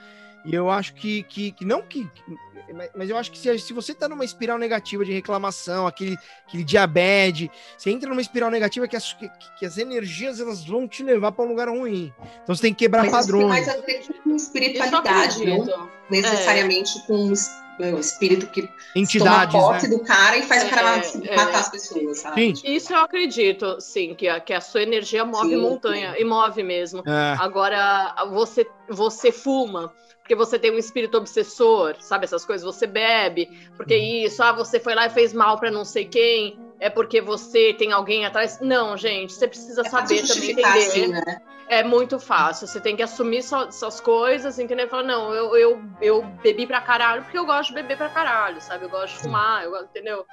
E eu acho que, que, que não que. que- mas- mas eu acho que se, se você tá numa espiral negativa de reclamação, aquele, aquele diabetes, você entra numa espiral negativa que as, que, que as energias elas vão te levar para um lugar ruim. Então você tem que quebrar Mas isso tem padrões. mais a ver com espiritualidade, não necessariamente com, o espírito que Entidades, toma posse né? do cara e faz o cara É, matar é. as pessoas, sabe? Sim. Isso eu acredito, sim, que a, que a sua energia move Sim. montanha, e move mesmo. É. Agora, você, você fuma, porque você tem um espírito obsessor, sabe essas coisas? Você bebe, porque Uhum. isso, ah, você foi lá e fez mal pra não sei quem, é porque você tem alguém atrás. Não, gente, você precisa É saber também entender. assim, né? É muito fácil. Você tem que assumir sua- suas coisas, entendeu? Falar, não, eu, eu, eu bebi pra caralho, porque eu gosto de beber pra caralho, sabe? Eu gosto de fumar, eu gosto, entendeu?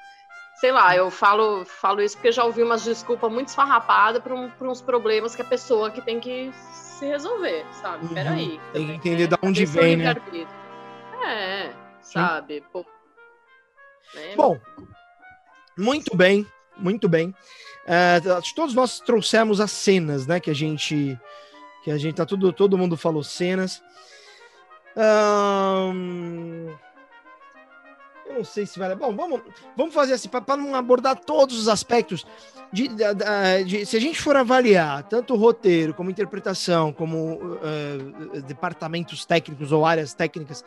Sei lá, eu falo, falo isso porque já ouvi umas desculpas muito esfarrapadas pra, um, uns problemas que a pessoa que tem que se resolver, sabe? Uhum. Peraí. Tem que entender de onde vem, né? É, sabe? Pô, né? Bom, muito bem, muito bem. É, todos nós trouxemos as cenas, né? Que a gente. Que a gente tá tudo. Todo mundo falou cenas. Ahn, eu não sei se vale. Bom, vamos, vamos fazer assim, para não abordar todos os aspectos. De, da- de- se a gente for avaliar tanto o roteiro, como interpretação, como eh, departamentos técnicos ou áreas técnicas,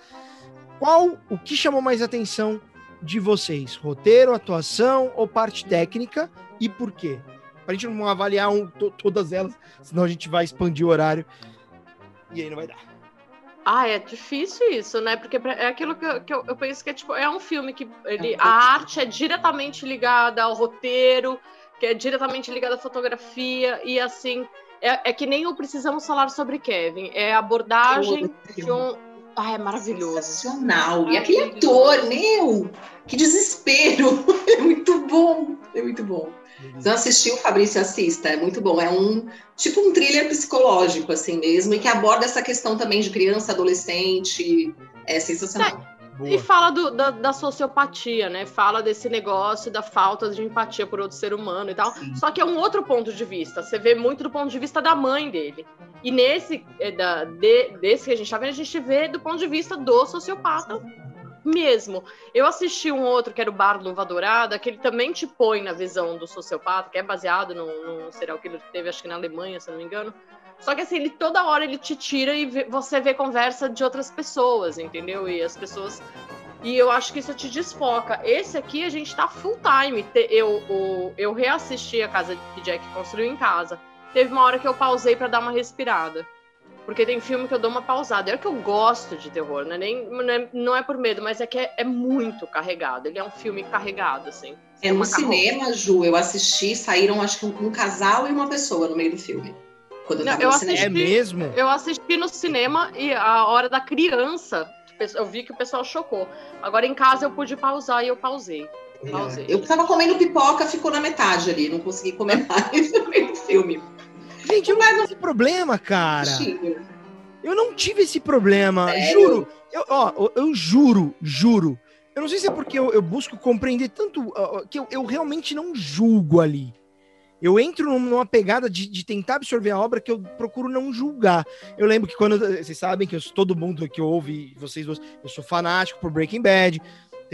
qual o que chamou mais atenção de vocês? Roteiro, atuação ou parte técnica? E por quê? Pra gente não avaliar um- to- todas elas, senão a gente vai expandir o horário. E aí não vai dar. Ah, é difícil isso, né? Porque é aquilo que, eu, que eu, eu penso que é tipo, é um filme que ele, É um a arte é diretamente ligada ao roteiro, que é diretamente ligada à fotografia, e assim, é, é que nem o Precisamos Falar sobre Kevin, é a abordagem de um. Ah, é maravilhoso. Sensacional. E aquele ator, meu, que desespero. *laughs* É muito bom. É muito bom. Se não assistiu, Fabrício, assista. É muito bom. É um tipo um thriller psicológico, assim mesmo, e que aborda essa questão também de criança, adolescente. É sensacional. E Boa. fala do- da, da sociopatia, né? Fala desse negócio da falta de empatia por outro ser humano e tal. Sim. Só que é um outro ponto de vista. Você vê muito do ponto de vista da mãe dele. E nesse, é, da, de- desse que a gente tá vendo, a gente vê do ponto de vista do sociopata mesmo. Eu assisti um outro que era o Bar Luva Dourada, que ele também te põe na visão do sociopata, que é baseado num, num serial killer que teve, acho que na Alemanha, se eu não me engano. Só que assim, ele toda hora ele te tira e vê- você vê conversa de outras pessoas, entendeu? E as pessoas. E eu acho que isso te desfoca. Esse aqui a gente tá full time. Eu, o- eu reassisti a casa que Jack construiu em casa. Teve uma hora que eu pausei pra dar uma respirada. Porque tem filme que eu dou uma pausada. É que eu gosto de terror, né? Nem, não, é, não é por medo, mas é que é, é muito carregado. Ele é um filme carregado, assim. É no cinema, Ju, eu assisti, saíram acho que um, um casal e uma pessoa no meio do filme. Quando eu Não, tava eu no assisti- cinema. É mesmo? Eu assisti no cinema e a hora da criança, eu vi que o pessoal chocou. Agora em casa eu pude pausar e eu pausei. pausei. Eu tava comendo pipoca, ficou na metade ali, não consegui comer *laughs* mais no meio do filme. Gente, eu não tive esse problema, cara. Eu não tive esse problema. Sério? Juro. Eu, ó, eu, juro, juro. Eu não sei se é porque eu, eu busco compreender tanto ó, que eu, eu realmente não julgo ali. Eu entro num- numa pegada de, de tentar absorver a obra que eu procuro não julgar. Eu lembro que quando. Vocês sabem que eu, todo mundo que ouve, vocês dois, eu sou fanático por Breaking Bad.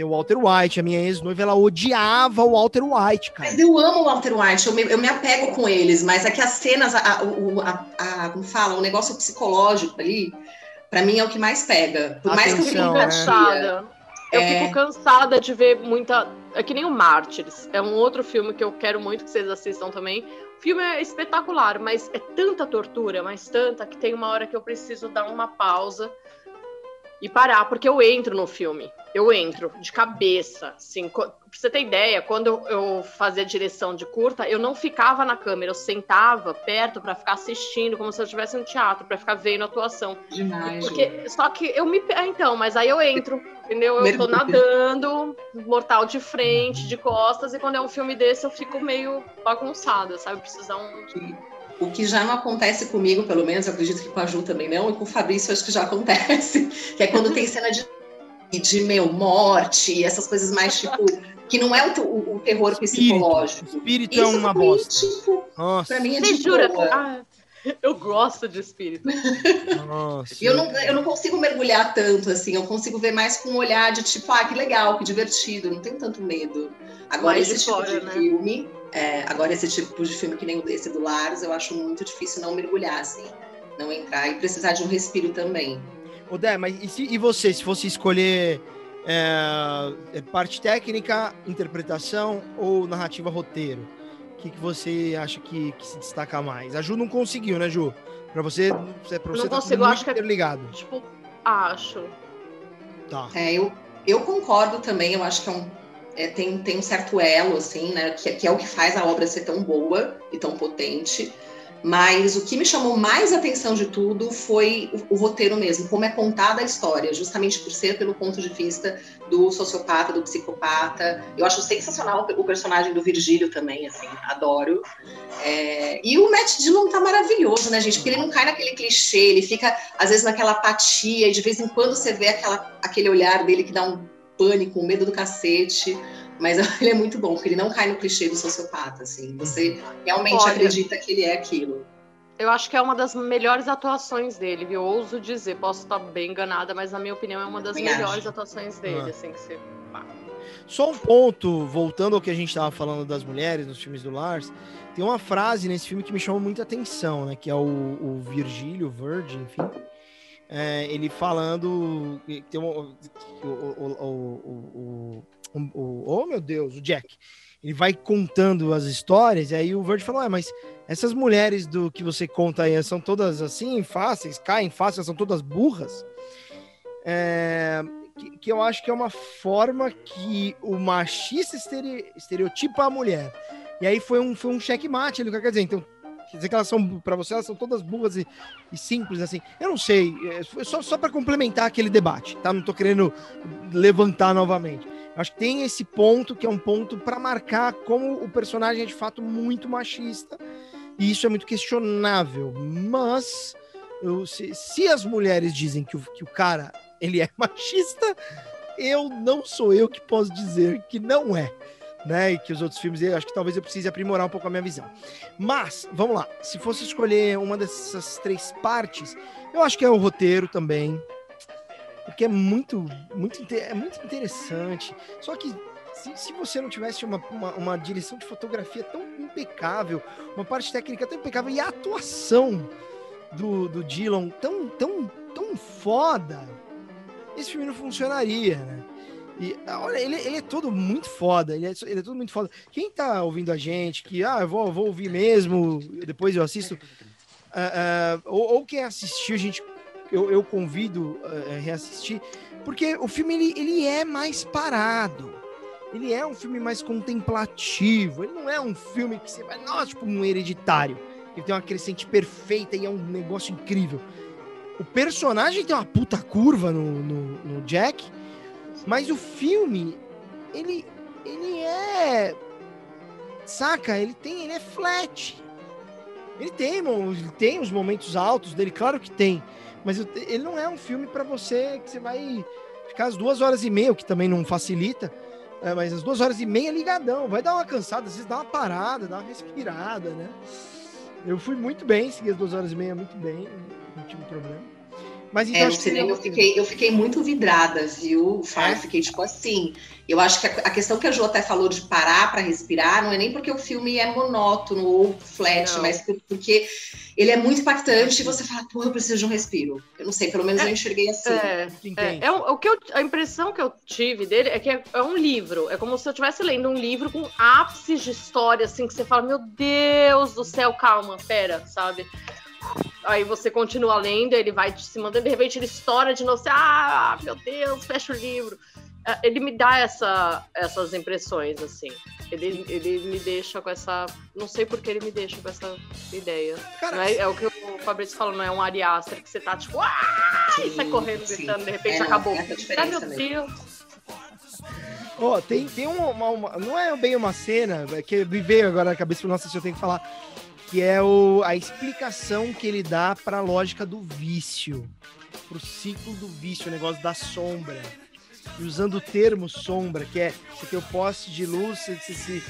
Tem o Walter White, a minha ex-noiva, ela odiava o Walter White, cara. Mas eu amo o Walter White, eu me, eu me apego com eles, mas é que as cenas, a, a, o- a- a- como fala, o negócio psicológico ali, pra mim é o que mais pega. Por mais que eu fique Atenção, cansada. Eu É. fico cansada de ver muita. É que nem o Mártires. É um outro filme que eu quero muito que vocês assistam também. O filme é espetacular, mas é tanta tortura, mas tanta, que tem uma hora que eu preciso dar uma pausa e parar, porque eu entro no filme. Eu entro de cabeça. Assim, pra você ter ideia, quando eu, fazia direção de curta, eu não ficava na câmera, eu sentava perto pra ficar assistindo, como se eu estivesse no teatro, pra ficar vendo a atuação. Demais. Porque, só que eu me. ah, Então, mas aí eu entro, entendeu? Eu tô Mergulha. nadando, mortal de frente, de costas, e quando é um filme desse eu fico meio bagunçada, sabe? Precisar um. O que já não acontece comigo, pelo menos, eu acredito que com a Ju também não, e com o Fabrício acho que já acontece, *laughs* que é quando tem cena de, de meu, morte, essas coisas mais tipo. Que não é o, o- o terror psicológico. Espírito é Isso uma pra mim, bosta. tipo, Nossa, pra mim é Você de jura? boa. Ah, eu gosto de espírito. nossa. E eu não, eu não consigo mergulhar tanto, assim, eu consigo ver mais com um olhar de tipo, ah, que legal, que divertido, eu não tenho tanto medo. Agora, Mais esse tipo fora, de né? filme, é, agora esse tipo de filme que nem o desse do Laros, eu acho muito difícil não mergulhar, assim, não entrar e precisar de um respiro também. Ô, Dé, mas e, se- e você, se fosse escolher É, é parte técnica, interpretação ou narrativa roteiro? O que, que você acha que, que se destaca mais? A Ju não conseguiu, né, Ju? Pra você, é pra você não tá consigo, acho que é- interligado. Tipo, acho. Tá. É, eu, eu concordo também, eu acho que é um, é, tem, tem um certo elo, assim, né? Que, que é o que faz a obra ser tão boa e tão potente. Mas o que me chamou mais atenção de tudo foi o, o roteiro mesmo, como é contada a história, justamente por ser pelo ponto de vista do sociopata, do psicopata. Eu acho sensacional o personagem do Virgílio também, assim, adoro. É, e o Matt Dillon tá maravilhoso, né, gente? Porque ele não cai naquele clichê, ele fica, às vezes, naquela apatia, e de vez em quando você vê aquela, aquele olhar dele que dá um pânico, um medo do cacete. Mas *laughs* ele é muito bom, porque ele não cai no clichê do sociopata, assim. Você realmente Olha. acredita que ele é aquilo. Eu acho que é uma das melhores atuações dele, viu? Ouso dizer, posso estar bem enganada, mas na minha opinião é uma das melhores atuações dele, Ah. assim, que você. Só um ponto, voltando ao que a gente estava falando das mulheres nos filmes do Lars, tem uma frase nesse filme que me chamou muita atenção, né? Que é o, o Virgílio, o Virgin, enfim. É, ele falando. Tem um, o, o, o, o, Oh, meu Deus, o Jack. Ele vai contando as histórias, e aí o Virgil falou: ah, mas essas mulheres do que você conta aí são todas assim, fáceis, caem fáceis, são todas burras. É, que, que eu acho que é uma forma que o machista estere- estereotipa a mulher. E aí foi um, foi um checkmate, ele quer dizer, então, quer dizer que elas são, para você, elas são todas burras e, e simples, assim. Eu não sei, é, só, só para complementar aquele debate, tá? Não tô querendo levantar novamente. Acho que tem esse ponto que é um ponto para marcar como o personagem é de fato muito machista, e isso é muito questionável, mas eu, se, se as mulheres dizem que o, que o cara ele é *laughs* machista, eu não sou eu que posso dizer que não é. Né, e que os outros filmes, eu acho que talvez eu precise aprimorar um pouco a minha visão. Mas, vamos lá, se fosse escolher uma dessas três partes, eu acho que é o roteiro também, porque é muito, muito, é muito interessante. Só que se, se você não tivesse uma, uma, uma direção de fotografia tão impecável, uma parte técnica tão impecável e a atuação do, do tão, tão, tão foda, esse filme não funcionaria, né? E olha, ele, ele é todo muito foda, ele é, ele é todo muito foda. Quem tá ouvindo a gente, que ah, eu vou, vou ouvir mesmo, depois eu assisto, ah, ah, ou, ou quem assistiu, gente, eu, eu convido a reassistir, porque o filme ele, ele é mais parado. Ele é um filme mais contemplativo. Ele não é um filme que você vai, nossa, tipo um hereditário. Ele tem uma crescente perfeita e é um negócio incrível. O personagem tem uma puta curva no, no, no Jack, mas o filme, ele, ele é. Saca? Ele tem. Ele é flat. Ele tem, ele tem os momentos altos dele, claro que tem. Mas ele não é um filme pra você que você vai ficar as duas horas e meia, o que também não facilita. é, mas as duas horas e meia ligadão. Vai dar uma cansada, às vezes dá uma parada, dá uma respirada, né? Eu fui muito bem, segui as duas horas e meia muito bem, não tive problema. Mas então É, no acho que cinema eu fiquei, eu fiquei muito vidrada, viu, Fábio? É? Eu fiquei tipo assim. Eu acho que a, a questão que a Jo até falou de parar para respirar não é nem porque o filme é monótono ou flat, Não. mas por- porque ele é muito impactante e você fala, pô, eu preciso de um respiro. Eu não sei, pelo menos eu enxerguei assim. É, é, é o, o que eu- a impressão que eu tive dele é que é, é um livro. É como se eu estivesse lendo um livro com ápices de história, assim, que você fala, meu Deus do céu, calma, pera, sabe? Aí você continua lendo, ele vai se mandando, de repente ele estoura de novo, você, ah, meu Deus, fecha o livro. É, Ele me dá essa, essas impressões, assim. Ele, ele me deixa com essa. Não sei por que ele me deixa com essa ideia. Cara, é, é o que o Fabrício falou, não é um Ariaster que você tá tipo, ah! E sai correndo, sim. gritando, de repente É, não, acabou. tem essa Ah, meu mesmo. Deus. Ó, tem, tem uma, uma- uma- Não é bem uma cena, é que me veio agora na cabeça, se eu tenho que falar. Que é o, a explicação que ele dá pra lógica do vício. Pro ciclo do vício, o negócio da sombra. E usando o termo sombra, que é você tem o poste de luz, você, você,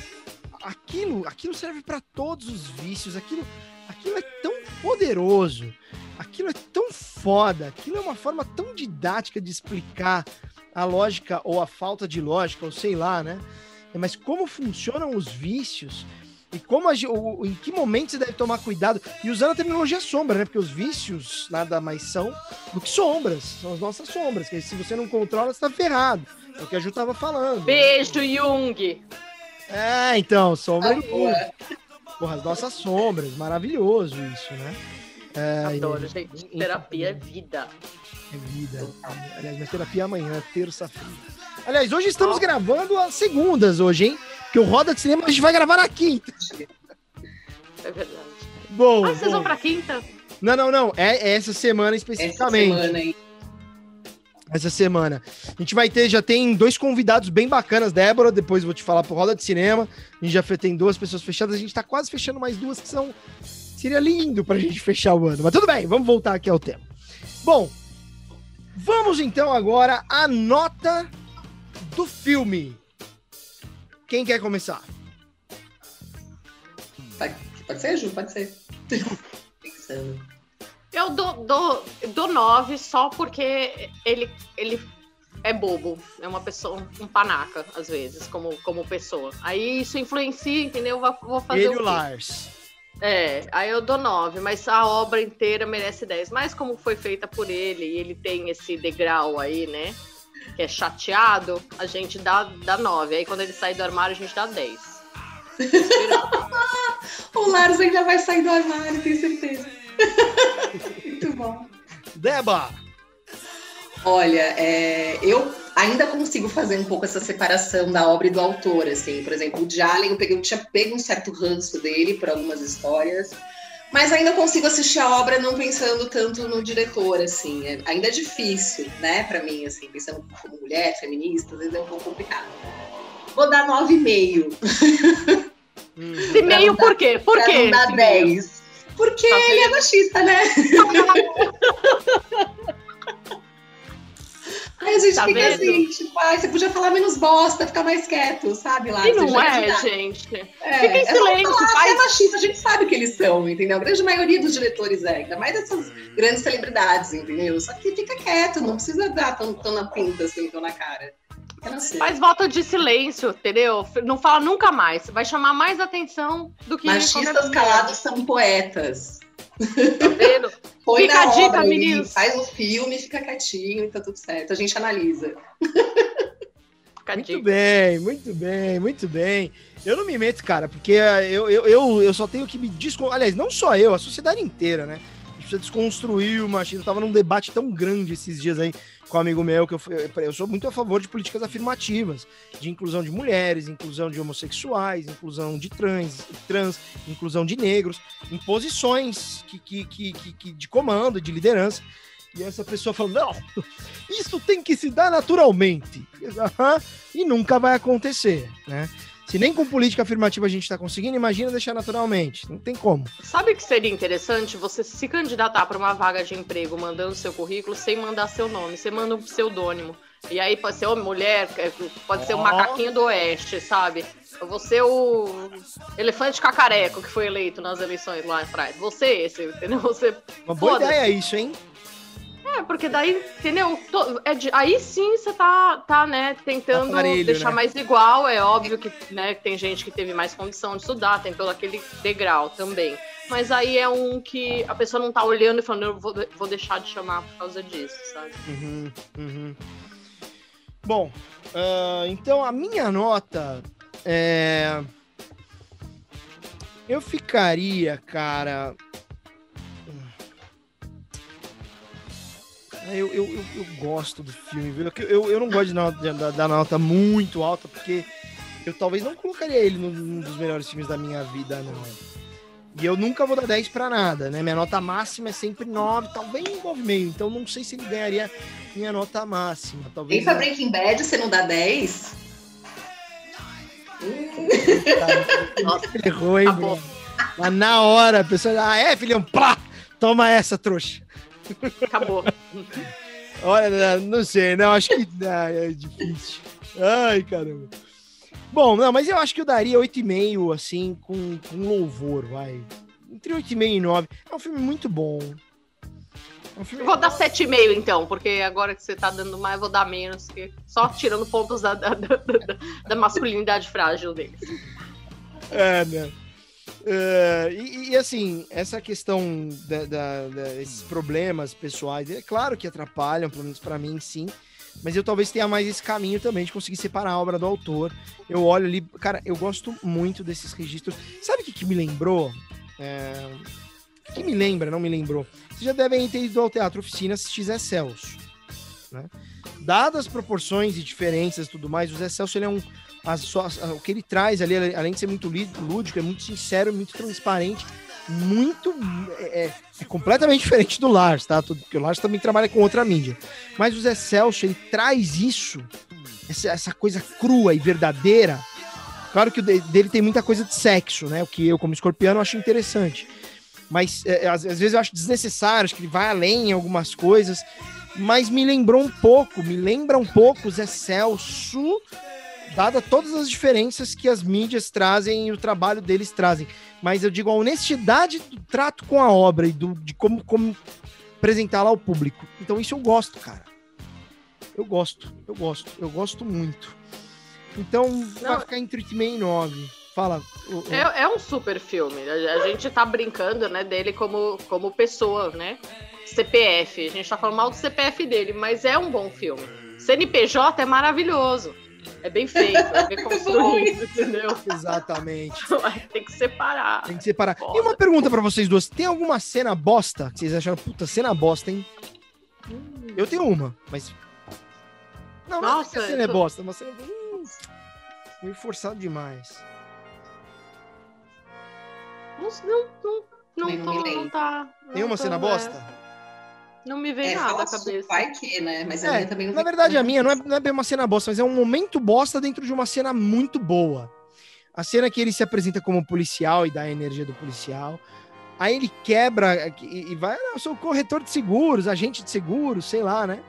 aquilo, aquilo serve pra todos os vícios, aquilo, aquilo é tão poderoso, aquilo é tão foda, aquilo é uma forma tão didática de explicar a lógica ou a falta de lógica, ou sei lá, né? Mas como funcionam os vícios e como a, o- em que momento você deve tomar cuidado e usando a terminologia sombra, né? Porque os vícios nada mais são do que sombras, são as nossas sombras, que se você não controla, você tá ferrado. É o que a Ju tava falando. Beijo, Jung. É, então, sombra ah, Jung. Porra, as nossas sombras. Maravilhoso isso, né? É, Adoro, gente. Terapia é vida. É vida. Aliás, minha terapia é amanhã, terça-feira. Aliás, hoje estamos oh. gravando as segundas hoje, hein? Porque o Roda de Cinema a gente vai gravar na quinta. É verdade. Bom. Ah, vocês bom. vão pra quinta? Não, não, não. É essa semana especificamente. Essa semana, hein? Essa semana. A gente vai ter, já tem dois convidados bem bacanas, Débora, depois vou te falar pro Roda de Cinema. A gente já tem duas pessoas fechadas, a gente tá quase fechando mais duas que são. Seria lindo pra gente fechar o ano. Mas tudo bem, vamos voltar aqui ao tema. Bom, vamos então agora à nota do filme. Quem quer começar? Pode, pode ser, Ju? Pode ser. *laughs* Eu dou, dou, dou nove só porque ele, ele é bobo. É uma pessoa, um panaca, às vezes, como, como pessoa. Aí isso influencia, entendeu? Vou fazer ele o Lars. É, aí eu dou nove, mas a obra inteira merece dez. Mas como foi feita por ele, e ele tem esse degrau aí, né? Que é chateado, a gente dá, dá 9. Aí quando ele sai do armário, a gente dá 10. *laughs* o Lars ainda vai sair do armário, tenho certeza. *laughs* Muito bom. Deba! Olha, é, eu ainda consigo fazer um pouco essa separação da obra e do autor, assim. Por exemplo, o Jalen, eu, peguei, eu tinha pego um certo ranço dele por algumas histórias. Mas ainda consigo assistir a obra não pensando tanto no diretor, assim. É, ainda é difícil, né, para mim, assim, pensando como mulher, feminista, às vezes é um pouco complicado. Vou dar 9,5. Hum. E meio por quê? Por quê? Não dar 10. Porque tá ele é machista, né? *laughs* *laughs* Aí a gente tá fica vendo? assim, tipo, ah, você podia falar menos bosta, ficar mais quieto, sabe? Lá, e não é, gente. É, fica em é silêncio. Falar, faz... é machista, a gente sabe que eles são, entendeu? A grande maioria dos diretores é, ainda mais dessas grandes celebridades, entendeu? Só que fica quieto, não precisa dar tão, tão na pinta, assim, tão na cara. Faz voto de silêncio, entendeu? Não fala nunca mais. Vai chamar mais atenção do que. Machistas calados são poetas. Tá vendo? *laughs* Põe fica a dica, meninos. Faz o filme, fica quietinho e tá tudo certo. A gente analisa. muito bem, muito bem, muito bem. Eu não me meto, cara, porque eu, eu, eu, eu só tenho que me desconstruir. Aliás, não só eu, a sociedade inteira, né? A gente precisa desconstruir o machismo. Eu tava num debate tão grande esses dias aí com um amigo meu que eu, eu sou muito a favor de políticas afirmativas, de inclusão de mulheres, inclusão de homossexuais, inclusão de trans, trans inclusão de negros, em posições que, que, que, que, de comando, de liderança. E essa pessoa falou: não, isso tem que se dar naturalmente. *laughs* E nunca vai acontecer, né? Se nem com política afirmativa a gente está conseguindo, imagina deixar naturalmente. Não tem como. Sabe o que seria interessante? Você se candidatar para uma vaga de emprego mandando seu currículo sem mandar seu nome. Você manda um pseudônimo. E aí pode ser homem, mulher, é, pode ser o macaquinho do oeste, sabe? Você o elefante cacareco que foi eleito nas eleições lá atrás. Você esse, entendeu? Você. Uma boa ideia isso, hein? É, porque daí, entendeu? É de, aí sim você tá, tá né, tentando Aparelho, deixar né? mais igual. É óbvio que né, tem gente que teve mais condição de estudar, tem todo aquele degrau também. Mas aí é um que a pessoa não tá olhando e falando, eu vou, vou deixar de chamar por causa disso, sabe? Uhum, uhum. Bom, uh, então a minha nota é. Eu ficaria, cara. Eu, eu, eu, eu, gosto do filme, viu? Eu, eu não gosto de dar, dar nota muito alta, porque eu talvez não colocaria ele num dos melhores filmes da minha vida, não. E eu nunca vou dar 10 pra nada, né? Minha nota máxima é sempre 9, talvez 9,5. Então não sei se ele ganharia minha nota máxima. Talvez e pra Breaking Bad você não dá 10? *laughs* Nossa, errou, hein, Mas na hora, a pessoa, ah, é, filhão, pá, toma essa, trouxa. Acabou. Olha, não sei, não, acho que ah, é difícil. Ai, caramba. Bom, não, mas eu acho que eu daria 8,5, assim, com, com louvor, vai. Entre 8,5 e 9. É um filme muito bom. É um filme... Vou dar 7,5 então, porque agora que você tá dando mais, eu vou dar menos, que só tirando pontos da, da, da, da masculinidade frágil deles. É, né? Uh, e, e, assim, essa questão da, da, da, esses problemas pessoais, é claro que atrapalham, pelo menos para mim, sim. Mas eu talvez tenha mais esse caminho também de conseguir separar a obra do autor. Eu olho ali, cara, eu gosto muito desses registros. Sabe o que, que me lembrou? É... Que me lembra, não me lembrou? Vocês já devem ter ido ao Teatro Oficina assistir Zé Celso. Né? Dadas as proporções e diferenças e tudo mais, o Zé Celso ele é um. As, o que ele traz ali, além de ser muito lúdico, é muito sincero, muito transparente, muito. É, é, é completamente *laughs* diferente do Lars, tá? Porque o Lars também trabalha com outra mídia. Mas o Zé Celso, ele traz isso, essa, essa coisa crua e verdadeira. Claro que o dele tem muita coisa de sexo, né? O que eu, como escorpiano, acho interessante. Mas é, às, às vezes eu acho desnecessário, acho que ele vai além em algumas coisas mas me lembrou um pouco, me lembra um pouco Zé Celso, dada todas as diferenças que as mídias trazem e o trabalho deles trazem. Mas eu digo a honestidade do trato com a obra e do, de como, como apresentá-la ao público. Então isso eu gosto, cara. Eu gosto, eu gosto, eu gosto muito. Então Não. vai ficar entre 8 e 9. Fala. É, é, um super filme. A, gente tá brincando, né, dele como, como pessoa, né? CPF. A gente tá falando mal do CPF dele, mas é um bom filme. CNPJ é maravilhoso. É bem feito, é bem *laughs* construído, entendeu? Exatamente. *laughs* Tem que separar. Tem que separar. Foda. E uma pergunta para vocês duas: tem alguma cena bosta que vocês acharam, puta, cena bosta, hein? Hum. Eu tenho uma, mas. Não, Nossa, não é a cena é bosta, uma cena. Hum, meio forçado demais. Não, não, não, não, não, não tá. Nenhuma cena bosta? Não me vem é, nada à cabeça. Vai que, né? Mas a é, minha também não Na verdade, a minha não é, não é bem uma cena bosta, mas é um momento bosta dentro de uma cena muito boa. A cena que ele se apresenta como policial e dá a energia do policial. Aí ele quebra e vai, eu sou corretor de seguros, agente de seguros, sei lá, né?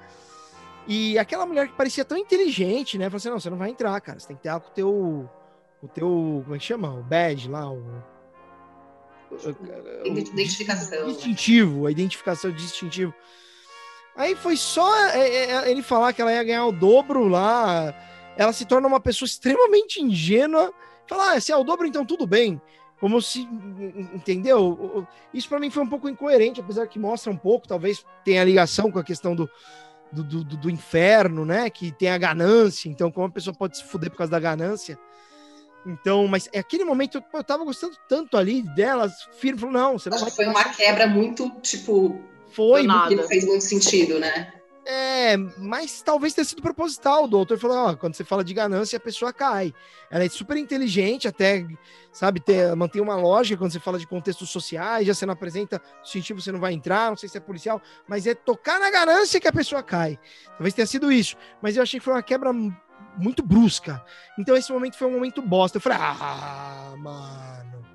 E aquela mulher que parecia tão inteligente, né? Falou assim: não, você não vai entrar, cara. Você tem que ter algo com o teu. O teu. Como é que chama? O badge lá, o. Identificação. Distintivo, a identificação distintivo. Aí foi só é, é, é, ele falar que ela ia ganhar o dobro lá. Ela se torna uma pessoa extremamente ingênua. Falar, ah, se é o dobro, então tudo bem. Como se. Entendeu? Isso para mim foi um pouco incoerente, apesar que mostra um pouco, talvez tenha ligação com a questão do, do, do, do inferno, né? Que tem a ganância. Então, como a pessoa pode se fuder por causa da ganância. Então, mas é aquele momento eu tava gostando tanto ali delas, firme, falou, não, você não Acho vai... foi uma quebra muito, tipo, foi, que não fez muito sentido, né? É, mas talvez tenha sido proposital. O doutor falou: ó, quando você fala de ganância, a pessoa cai. Ela é super inteligente, até, sabe, ter, mantém uma lógica quando você fala de contextos sociais, já você não apresenta distintivo, você não vai entrar, não sei se é policial, mas é tocar na ganância que a pessoa cai. Talvez tenha sido isso. Mas eu achei que foi uma quebra muito brusca. Então esse momento foi um momento bosta. Eu falei, ah, mano.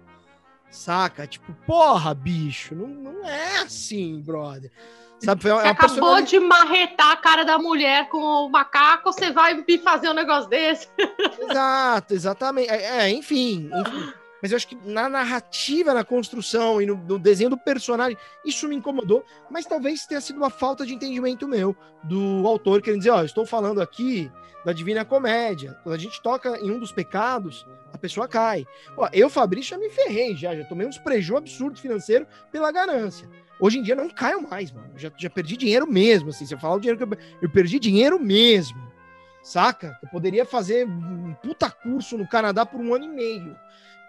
Saca? Tipo, porra, bicho, não, não é assim, brother. Sabe, foi você acabou de marretar a cara da mulher com o macaco, você vai me fazer um negócio desse? Exato, exatamente. É, é enfim, enfim. Mas eu acho que na narrativa, na construção e no, no, desenho do personagem, isso me incomodou. Mas talvez tenha sido uma falta de entendimento meu, do autor, querendo dizer, ó, estou falando aqui da Divina Comédia. Quando a gente toca em um dos pecados, a pessoa cai. Pô, eu, Fabrício, já me ferrei, já, já tomei uns prejuízos absurdos financeiro pela ganância. Hoje em dia não caio mais, mano. já, já perdi dinheiro mesmo, assim. Se eu falar o dinheiro que eu, eu perdi dinheiro mesmo. Saca? Eu poderia fazer um puta curso no Canadá por um ano e meio.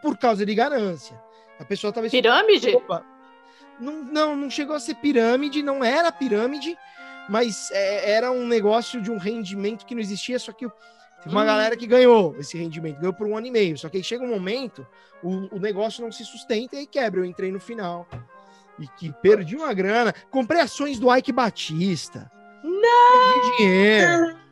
Por causa de ganância. A pessoa talvez. Pirâmide? Opa, não, não, não chegou a ser pirâmide, não era pirâmide, mas é, era um negócio de um rendimento que não existia, só que teve uma hum. galera que ganhou esse rendimento, ganhou por um ano e meio. Só que aí chega um momento, o, o negócio não se sustenta e aí quebra. Eu entrei no final. E que perdi uma grana. Comprei ações do Ike Batista. Não! Perdi dinheiro.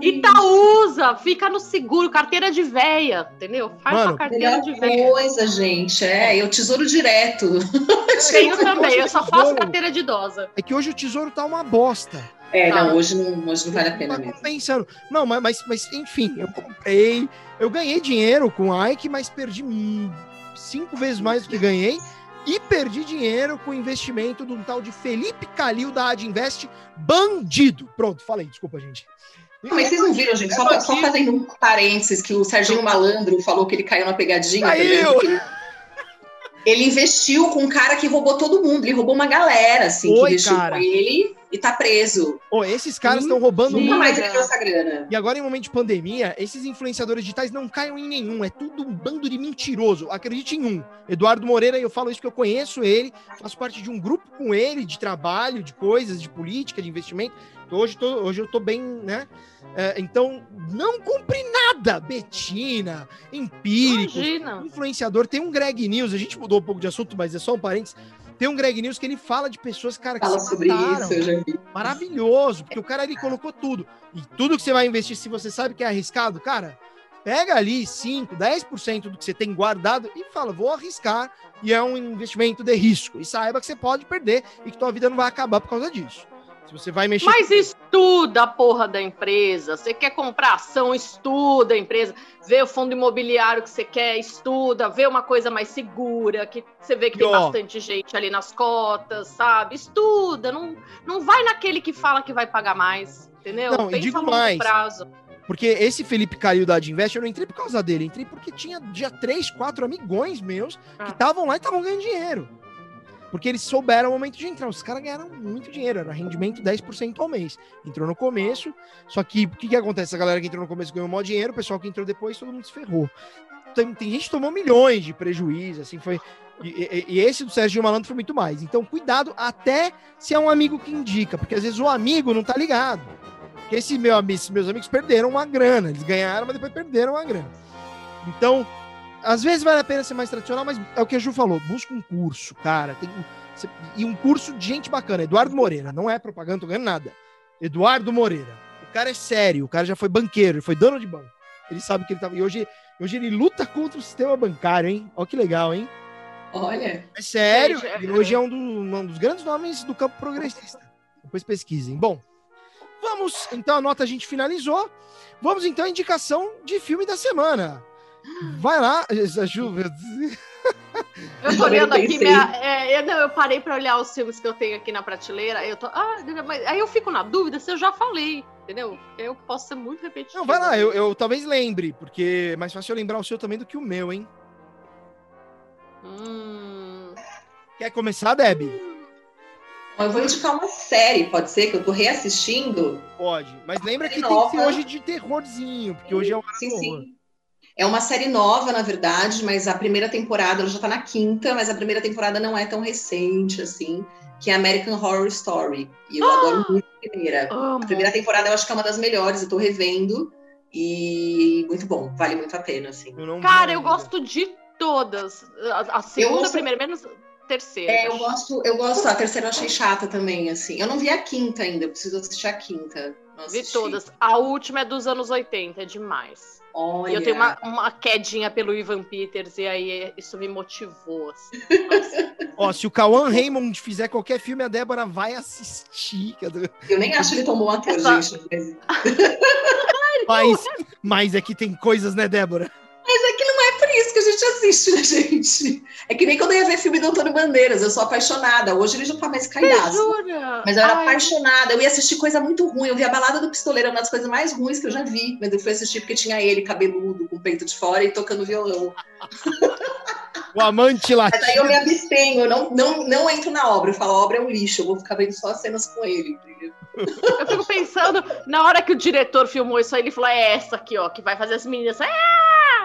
Itaúsa, fica no seguro, carteira de veia, entendeu? Faz Mano, uma carteira de veia. coisa, gente, é, eu tesouro direto. Eu *laughs* tenho também, eu só faço carteira de idosa. É que hoje o tesouro tá uma bosta. É, não, ah. hoje não, hoje não vale a pena tá mesmo. Pensando. Não, mas, mas, mas, enfim, eu comprei, eu ganhei dinheiro com o Ike, mas perdi cinco vezes mais do que ganhei e perdi dinheiro com o investimento de um tal de Felipe Calil da Adinvest, bandido. Pronto, falei, desculpa, gente. Mas vocês não viram, gente? Só, só, fazendo um parênteses que o Serginho Malandro falou que ele caiu na pegadinha. Caiu! Ele investiu com um cara que roubou todo mundo. Ele roubou uma galera, assim, Oi, que investiu cara. com ele e tá preso. Ô, esses caras estão roubando. Nunca mais ele essa grana. E agora, em momento de pandemia, esses influenciadores digitais não caiam em nenhum. É tudo um bando de mentiroso. Acredite em um. Eduardo Moreira, eu falo isso porque eu conheço ele, faço parte de um grupo com ele, de trabalho, de coisas, de política, de investimento. Então, hoje, tô, hoje eu tô bem, né? É, então, não compre nada. Betina, empírico, Imagina. influenciador. Tem um Greg News, a gente mudou um pouco de assunto, mas é só um parênteses. Tem um Greg News que ele fala de pessoas, cara, que Fala se sobre mataram. isso, eu já vi. Maravilhoso, porque o cara ele colocou tudo. E tudo que você vai investir, se você sabe que é arriscado, cara, pega ali 5, 10% do que você tem guardado e fala, vou arriscar, e é um investimento de risco. E saiba que você pode perder e que tua vida não vai acabar por causa disso. Se você vai mexer. Mas estuda a porra da empresa. Você quer comprar ação, estuda a empresa. Vê o fundo imobiliário que você quer, estuda. Vê uma coisa mais segura, que você vê que E, tem ó, bastante gente ali nas cotas, sabe? Estuda. Não, não vai naquele que fala que vai pagar mais, entendeu? Não, e Pensa digo longo mais. prazo. Porque esse Felipe caiu da Adinvest, eu não entrei por causa dele, entrei porque tinha já três, quatro amigões meus que Ah. estavam lá e estavam ganhando dinheiro. Porque eles souberam o momento de entrar. Os caras ganharam muito dinheiro, era rendimento 10% ao mês. Entrou no começo, só que o que, que acontece? A galera que entrou no começo ganhou maior dinheiro, o pessoal que entrou depois, todo mundo se ferrou. Tem, tem gente que tomou milhões de prejuízo, assim, foi. E, e- e esse do Sérgio Malandro foi muito mais. Então, cuidado até se é um amigo que indica, porque às vezes o amigo não tá ligado. Porque esse meu, esses meus amigos perderam uma grana. Eles ganharam, mas depois perderam uma grana. Então, às vezes vale a pena ser mais tradicional, mas é o que a Ju falou. Busca um curso, cara. Tem, e um curso de gente bacana. Eduardo Moreira. Não é propaganda, tô ganhando nada. Eduardo Moreira. O cara é sério. O cara já foi banqueiro. Ele foi dono de banco. Ele sabe que ele tava... E hoje, hoje ele luta contra o sistema bancário, hein? Olha que legal, hein? Olha, É sério. Ele hoje é um, do- um dos grandes nomes do campo progressista. Depois pesquisem. Bom, vamos. Então a nota a gente finalizou. Vamos então à indicação de filme da semana. Vai lá, Ju. Eu tô olhando aqui, minha, é, eu, não, eu parei pra olhar os filmes que eu tenho aqui na prateleira. aí Eu tô, ah, mas, aí eu fico na dúvida se eu já falei, entendeu? Eu posso ser muito repetitivo. Não, vai lá, eu, eu talvez lembre, porque é mais fácil eu lembrar o seu também do que o meu, hein? Hum, Quer começar, Deb? eu vou indicar uma série, pode ser, que eu tô reassistindo. Pode. Mas lembra que tem que ser hoje de terrorzinho, porque hoje é um Sim, sim. É uma série nova, na verdade, mas a primeira temporada, ela já tá na quinta, mas a primeira temporada não é tão recente, assim, que é American Horror Story. E eu adoro muito a primeira. amo. A primeira temporada eu acho que é uma das melhores, eu tô revendo. E muito bom, vale muito a pena, assim. Eu Cara, eu gosto de todas. A, a segunda, a primeira, menos terceira. É, eu gosto, eu gosto, a terceira eu achei chata também, assim. Eu não vi a quinta ainda, eu preciso assistir a quinta. Não Vi todas. A última é dos anos 80, é demais. Olha. E eu tenho uma, uma quedinha pelo Ivan Peters, e aí isso me motivou. Assim. *laughs* Ó, se o Cauã Raymond fizer qualquer filme, a Débora vai assistir. *laughs* Eu nem acho ele tão bom ator, Essa- gente. *laughs* Mas... Mas, mas é que tem coisas, né, Débora? É por isso que a gente assiste, né, *laughs* gente? É que nem quando eu ia ver filme do Antônio Bandeiras, eu sou apaixonada. Hoje ele já tá mais caidaço. Jura? Mas eu era Ai, apaixonada, eu ia assistir coisa muito ruim. Eu vi a Balada do Pistoleiro, uma das coisas mais ruins que eu já vi. Mas eu fui assistir porque tinha ele, cabeludo, com o peito de fora e tocando violão. O amante Mas latino. aí eu me abstenho, eu não, não, não entro na obra. Eu falo, a obra é um lixo, eu vou ficar vendo só as cenas com ele. entendeu? Eu fico pensando, na hora que o diretor filmou isso aí, ele falou: é essa aqui, ó, que vai fazer as meninas. Ah!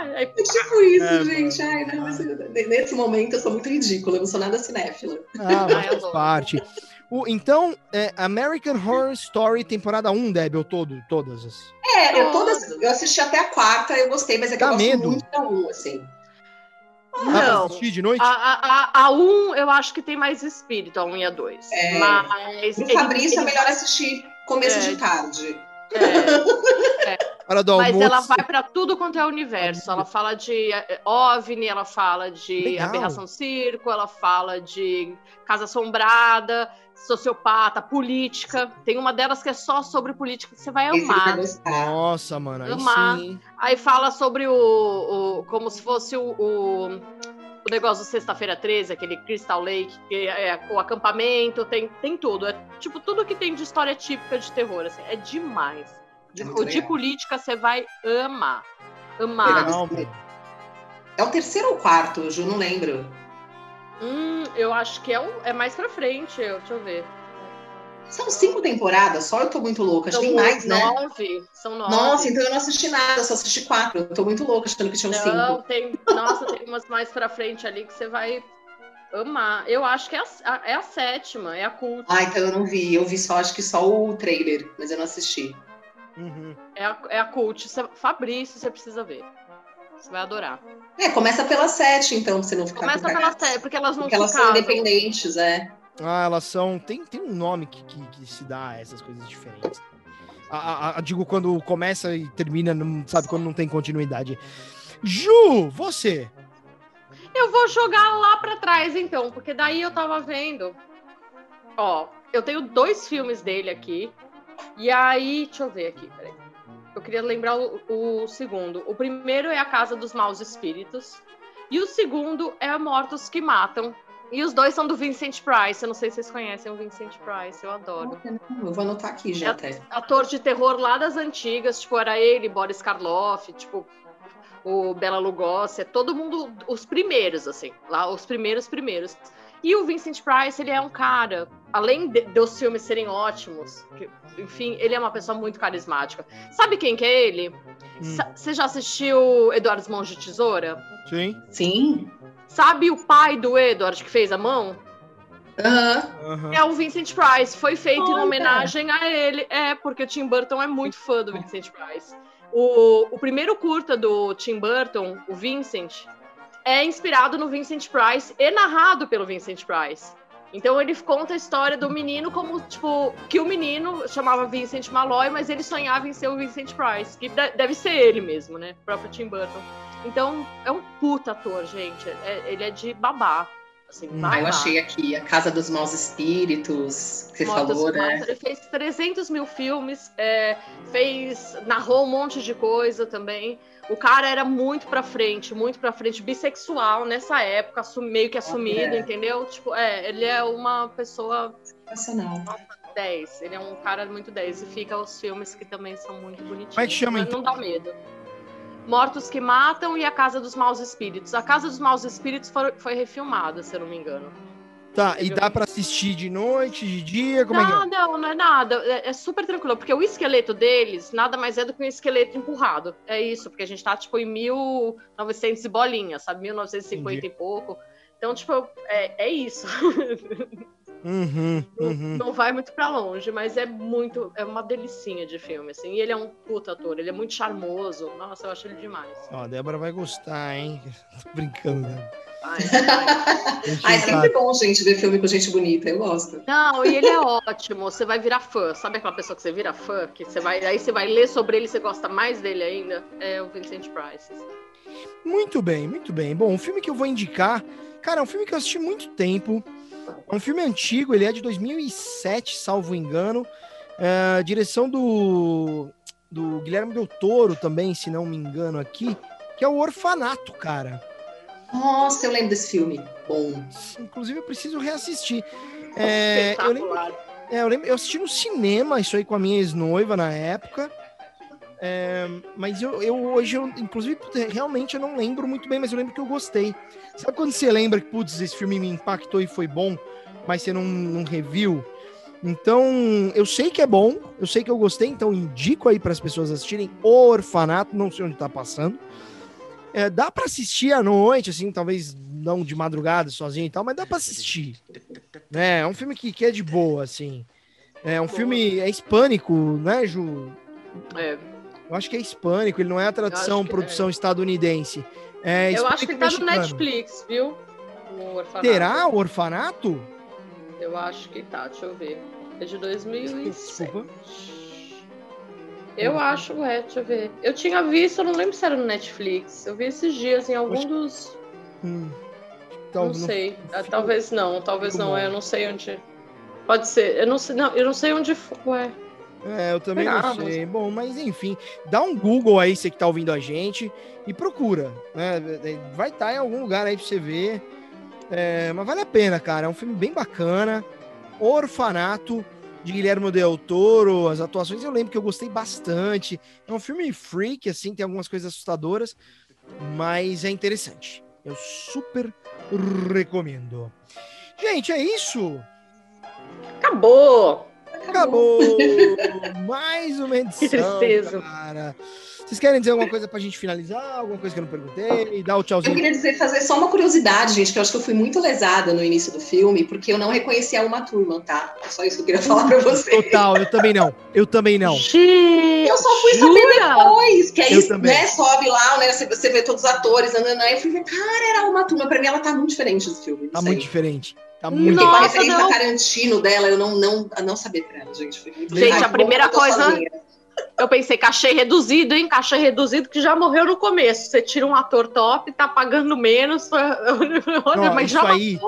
Aí, É tipo isso, É, gente. Ai, não, mas nesse momento eu sou muito ridícula, eu não sou nada cinéfila. Ah, mas faz adoro. parte. O, então, é, American Horror Story, temporada 1, Deb, ou todo, todas as. É, eu, todas, eu assisti até a quarta, eu gostei, mas é que Dá eu gosto medo. muito da um, assim. Dá pra Não. assistir de noite? A, a, a, a 1 eu acho que tem mais espírito, a 1 e a 2. É. Mas. Ele- Fabrício é ele- melhor assistir começo É. de tarde. É, Hora do mas almoço. ela vai pra tudo quanto é universo. Ela fala de eh, OVNI, ela fala de Legal. aberração circo, ela fala de casa assombrada, sociopata, política. Tem uma delas que é só sobre política que você vai Esse ele vai amar. Nossa, mano. Aí Amar. sim. Aí fala sobre o. o- como se fosse o. o, o negócio do Sexta-feira 13, aquele Crystal Lake, que é o acampamento, tem, tem tudo. É tipo tudo que tem de história típica de terror. Assim, é demais. É muito o de política você vai amar. Amar. Legal. É o terceiro ou quarto, Ju, não lembro. Hum, eu acho que é, um, é mais pra frente, eu, deixa eu ver. São cinco temporadas, só eu tô muito louca. Acho que tem mais, né? Nove. São nove. Nossa, então eu não assisti nada, só assisti quatro. Eu tô muito louca achando que tinham cinco. Não, tem. Nossa, tem umas mais pra frente ali que você vai amar. Eu acho que é a, é a sétima, é a cult. Ah, então eu não vi. Eu vi só, acho que só o trailer, mas eu não assisti. Uhum. É, a, é a cult. Fabrício, você precisa ver. Você vai adorar. É, começa pela sete, então, pra você não ficar Começa pela sete, porque elas não porque elas são independentes, é. Ah, elas são. Tem, tem um nome que, que, que se dá a essas coisas diferentes. A, a, a, digo, quando começa e termina, não, sabe, quando não tem continuidade. Ju, você. Eu vou jogar lá para trás, então, porque daí eu tava vendo. Ó, eu tenho dois filmes dele aqui. E aí, deixa eu ver aqui, peraí. Eu queria lembrar o, o segundo. O primeiro é A Casa dos Maus Espíritos. E o segundo é Mortos que Matam, e os dois são do Vincent Price. Eu não sei se vocês conhecem o Vincent Price, eu adoro. Eu vou anotar aqui já é até. Ator de terror lá das antigas, tipo, era ele, Boris Karloff, tipo, o Bela Lugosi, é todo mundo, os primeiros, assim, lá, os primeiros primeiros. E o Vincent Price, ele é um cara, além de, dos filmes serem ótimos, que, enfim, ele é uma pessoa muito carismática. Sabe quem que é ele? Hum. Você já assistiu Eduardo Mãos de Tesoura? Sim. Sim. Sabe o pai do Edward que fez a mão? Uhum. É o Vincent Price. Foi feito em homenagem a ele. É, porque o Tim Burton é muito fã do *laughs* Vincent Price. O, o primeiro curta do Tim Burton, o Vincent, é inspirado no Vincent Price e narrado pelo Vincent Price. Então ele conta a história do menino como, tipo, que o menino chamava Vincent Malloy, mas ele sonhava em ser o Vincent Price, que deve ser ele mesmo, né? O próprio Tim Burton. Então, é um puta ator, gente. É, ele é de babá. Assim, hum. eu achei aqui, A Casa dos Maus Espíritos, que você Mortos falou, né? Ele fez 300 mil filmes, é, fez, narrou um monte de coisa também. O cara era muito pra frente, muito pra frente, bissexual nessa época, meio que assumido, é. entendeu? Tipo, é, ele é uma pessoa. Sensacional. 10. Ele é um cara muito 10. E fica os filmes que também são muito bonitinhos. Como é que chama, então? Não dá medo. Mortos que Matam e A Casa dos Maus Espíritos. A Casa dos Maus Espíritos foi, foi refilmada, se eu não me engano. Tá, e dá para assistir de noite, de dia? Como não, é que é? não, não é nada. É, é, super tranquilo, porque o esqueleto deles nada mais é do que um esqueleto empurrado. É isso, porque a gente tá, tipo, em 1900 e bolinha, sabe? 1950 Entendi. e pouco. Então, tipo, é, é isso. *laughs* Uhum, uhum. Não, não, vai muito para longe, mas é muito. É uma delicinha de filme, assim. E ele é um puta ator, ele é muito charmoso. Nossa, eu acho ele demais. Ó, a Débora vai gostar, hein? *laughs* Tô brincando, né? Ai, ai. é sempre bom, gente, ver filme com gente bonita, eu gosto. Não, e ele é ótimo, você vai virar fã. Sabe aquela pessoa que você vira fã? Que você vai, aí você vai ler sobre ele e você gosta mais dele ainda? É o Vincent Price. Muito bem, muito bem. Bom, o filme que eu vou indicar, cara, é um filme que eu assisti muito tempo. É um filme antigo, ele é de 2007, salvo engano. É, direção do, do Guilherme Del Toro também, se não me engano aqui, que é o Orfanato, cara. Nossa, eu lembro desse filme. Bom. Inclusive, eu preciso reassistir. *laughs* É, eu, lembro, é, eu lembro, eu assisti no cinema isso aí com a minha ex-noiva na época. É, mas eu, eu, hoje, eu, inclusive, realmente eu não lembro muito bem, mas eu lembro que eu gostei. Sabe quando você lembra que, putz, esse filme me impactou e foi bom, mas você não, não reviu? Então, eu sei que é bom, eu sei que eu gostei, então indico aí para as pessoas assistirem O Orfanato, não sei onde tá passando. É, dá para assistir à noite, assim, talvez não de madrugada sozinho e tal, mas dá para assistir. Né? É um filme que, que é de boa, assim. É um filme é hispânico, né, Ju? É, eu acho que é hispânico, ele não é a tradução, produção é. estadunidense. É eu acho que tá mexicano. no Netflix, viu? O orfanato. Terá o orfanato? Eu acho que tá, deixa eu ver. É de 2007. Desculpa. Eu acho, é, deixa eu ver. Eu tinha visto, eu não lembro se era no Netflix. Eu vi esses dias em algum acho... dos. Hum. Então, não sei. Ah, talvez não, talvez não. É, eu não sei onde. Pode ser. Eu não sei, não, eu não sei onde foi. É, eu também não sei. Bom, mas enfim, dá um Google aí, você que tá ouvindo a gente, e procura, né? Vai estar tá em algum lugar aí pra você ver. É, mas vale a pena, cara. É um filme bem bacana. Orfanato, de Guilherme Del Toro. As atuações eu lembro que eu gostei bastante. É um filme freak, assim, tem algumas coisas assustadoras, mas é interessante. Eu super recomendo. Gente, é isso. Acabou. Acabou. *laughs* Mais uma edição. Que tristeza. Cara. Vocês querem dizer alguma coisa pra gente finalizar? Alguma coisa que eu não perguntei? Dá o Eu tchauzinho. queria dizer, fazer só uma curiosidade, gente, que eu acho que eu fui muito lesada no início do filme, porque eu não reconheci a Uma Turma, tá? É só isso que eu queria falar pra vocês. Total, eu também não. Eu também não. Eu só fui saber jura? depois, que aí, Eu também. né, sobe lá, né, você, vê todos os atores, andando, aí eu fui ver, cara, era uma turma. Pra mim, ela tá muito diferente do filme. Tá não muito sei. diferente. Tá muito Porque com a Nossa, referência não. Tarantino dela, eu não, não, não sabia era ela, gente. Foi muito Gente, a primeira eu coisa- sozinha. Eu pensei, cachê reduzido, hein? Cachê reduzido que já morreu no começo. Você tira um ator top, tá pagando menos. *laughs* Olha, mas isso já aí,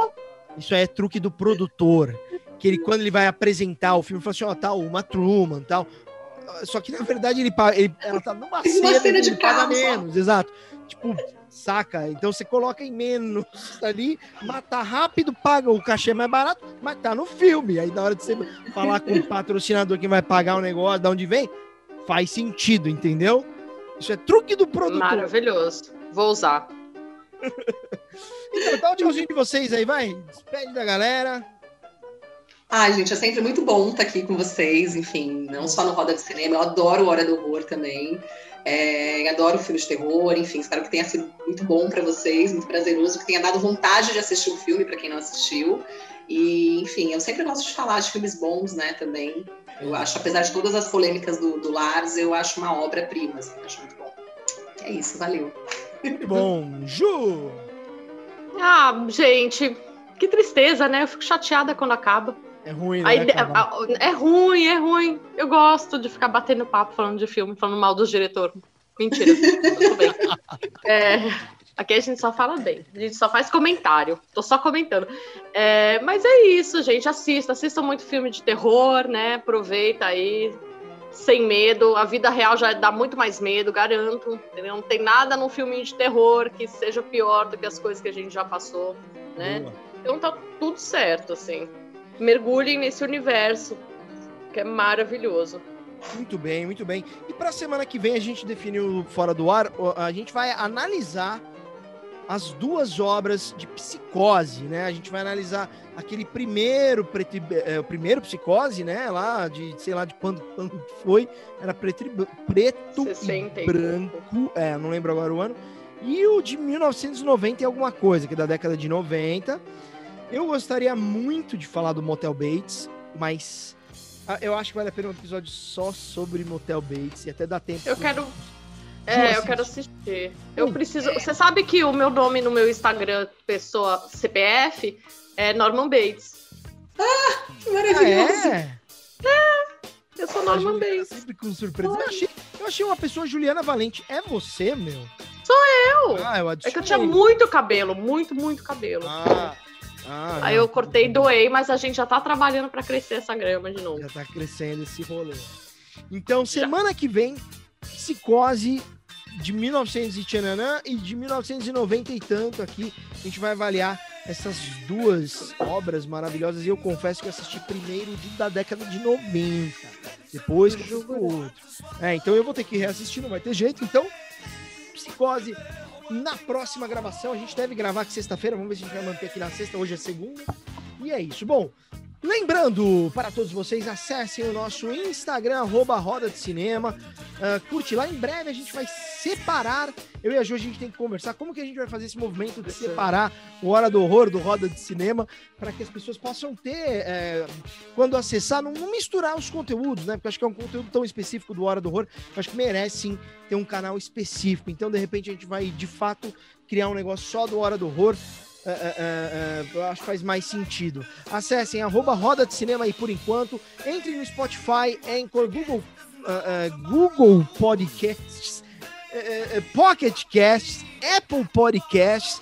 isso aí é truque do produtor. Que ele, quando ele vai apresentar o filme, fala assim, ó, tá, uma Truman tal. Só que, na verdade, ele, ele- ela tá numa cena, cena de ele paga menos, exato. Tipo, saca? Então você coloca em menos ali, mata rápido, paga o cachê mais barato, mas tá no filme. Aí na hora de você falar com o *laughs* patrocinador que vai pagar o negócio, de onde vem, faz sentido, entendeu? Isso é truque do produtor. Maravilhoso. Vou usar. *laughs* Então, dá o tchauzinho de vocês aí, vai. Despede da galera. Ai, gente, é sempre muito bom estar aqui com vocês, enfim, não só no Roda de Cinema, eu adoro Hora do Horror também. É, adoro filmes de terror, enfim, espero que tenha sido muito bom para vocês, muito prazeroso, que tenha dado vontade de assistir o filme para quem não assistiu. E, enfim, eu sempre gosto de falar de filmes bons, né, também. Eu acho, apesar de todas as polêmicas do, do Lars, eu acho uma obra-prima, assim, acho muito bom. É isso, valeu. Muito bom. Ju! Ah, gente, que tristeza, né? Eu fico chateada quando acaba. É ruim, né? A- é ruim, é ruim. Eu gosto de ficar batendo papo falando de filme, falando mal dos diretores. Mentira, tudo bem. *laughs* É, aqui a gente só fala bem, a gente só faz comentário. Tô só comentando. É, mas é isso, gente. Assista, assista muito filme de terror, né? Aproveita aí, sem medo. A vida real já dá muito mais medo, garanto. entendeu? Não tem nada num filme de terror que seja pior do que as coisas que a gente já passou, né? Boa. Então tá tudo certo, assim. Mergulhem nesse universo, que é maravilhoso. Muito bem, muito bem. E pra semana que vem a gente definiu fora do ar, a gente vai analisar as duas obras de psicose, né? A gente vai analisar aquele primeiro preto, é, o primeiro psicose, né? Lá de sei lá de quando, quando foi, era preto e, preto 60 e branco, é, não lembro agora o ano. E o de 1990 e alguma coisa, que é da década de 90. Eu gostaria muito de falar do Motel Bates, mas ah, eu acho que vale a pena um episódio só sobre Motel Bates e até dá tempo. Eu quero. É, eu assiste. quero assistir. Eu Hum. preciso. Você sabe que o meu nome no meu Instagram, pessoa CPF, é Norman Bates. Que Ah, maravilhoso. é? Eu sou Norman Bates. sempre com surpresa. Eu achei, eu achei uma pessoa Juliana Valente. É você, meu? Eu! Ah, eu É que eu tinha muito cabelo, muito, muito cabelo. Ah, ah, Aí não. eu cortei e doei, mas a gente já tá trabalhando pra crescer essa grama de novo. Já tá crescendo esse rolê. Então, semana que vem, Psicose de 1900 e tchananã e de 1990 e tanto aqui. A gente vai avaliar essas duas obras maravilhosas. E eu confesso que eu assisti primeiro de- da década de 90. Depois que eu pro outro. É, então eu vou ter que reassistir, não vai ter jeito. Então, Psicose na próxima gravação. A gente deve gravar aqui sexta-feira. Vamos ver se a gente vai manter aqui na sexta. Hoje é segunda. E é isso. Bom, Lembrando para todos vocês, acessem o nosso Instagram, arroba Roda de Cinema. Ah, curte lá, em breve a gente vai separar. Eu e a Ju, a gente tem que conversar como que a gente vai fazer esse movimento de separar o Hora do Horror do Roda de Cinema para que as pessoas possam ter, é, quando acessar, não, não misturar os conteúdos, né? Porque acho que é um conteúdo tão específico do Hora do Horror, acho que merece sim ter um canal específico. Então, de repente, a gente vai de fato criar um negócio só do Hora do Horror. É, é, acho que faz mais sentido. Acessem arroba Roda de Cinema aí por enquanto. Entrem no Spotify, Anchor, Google, Google Podcasts, eh, eh, Pocket Casts, Apple Podcasts,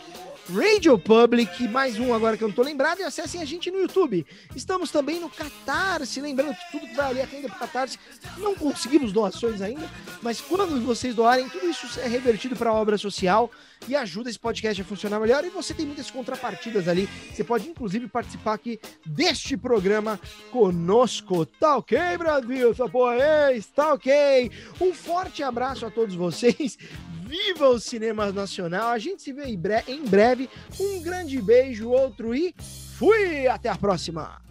Radio Public, mais um agora que eu não tô lembrado, e acessem a gente no YouTube. Estamos também no Catarse, lembrando que tudo que vai ali atende pro Catarse. Não conseguimos doações ainda, mas quando vocês doarem, tudo isso é revertido para obra social e ajuda esse podcast a funcionar melhor. E você tem muitas contrapartidas ali. Você pode, inclusive, participar aqui deste programa conosco. Tá ok, Brasil? É, está ok. Um forte abraço a todos vocês. Viva o cinema nacional. A gente se vê em, bre em breve. Um grande beijo, outro e fui! Até a próxima!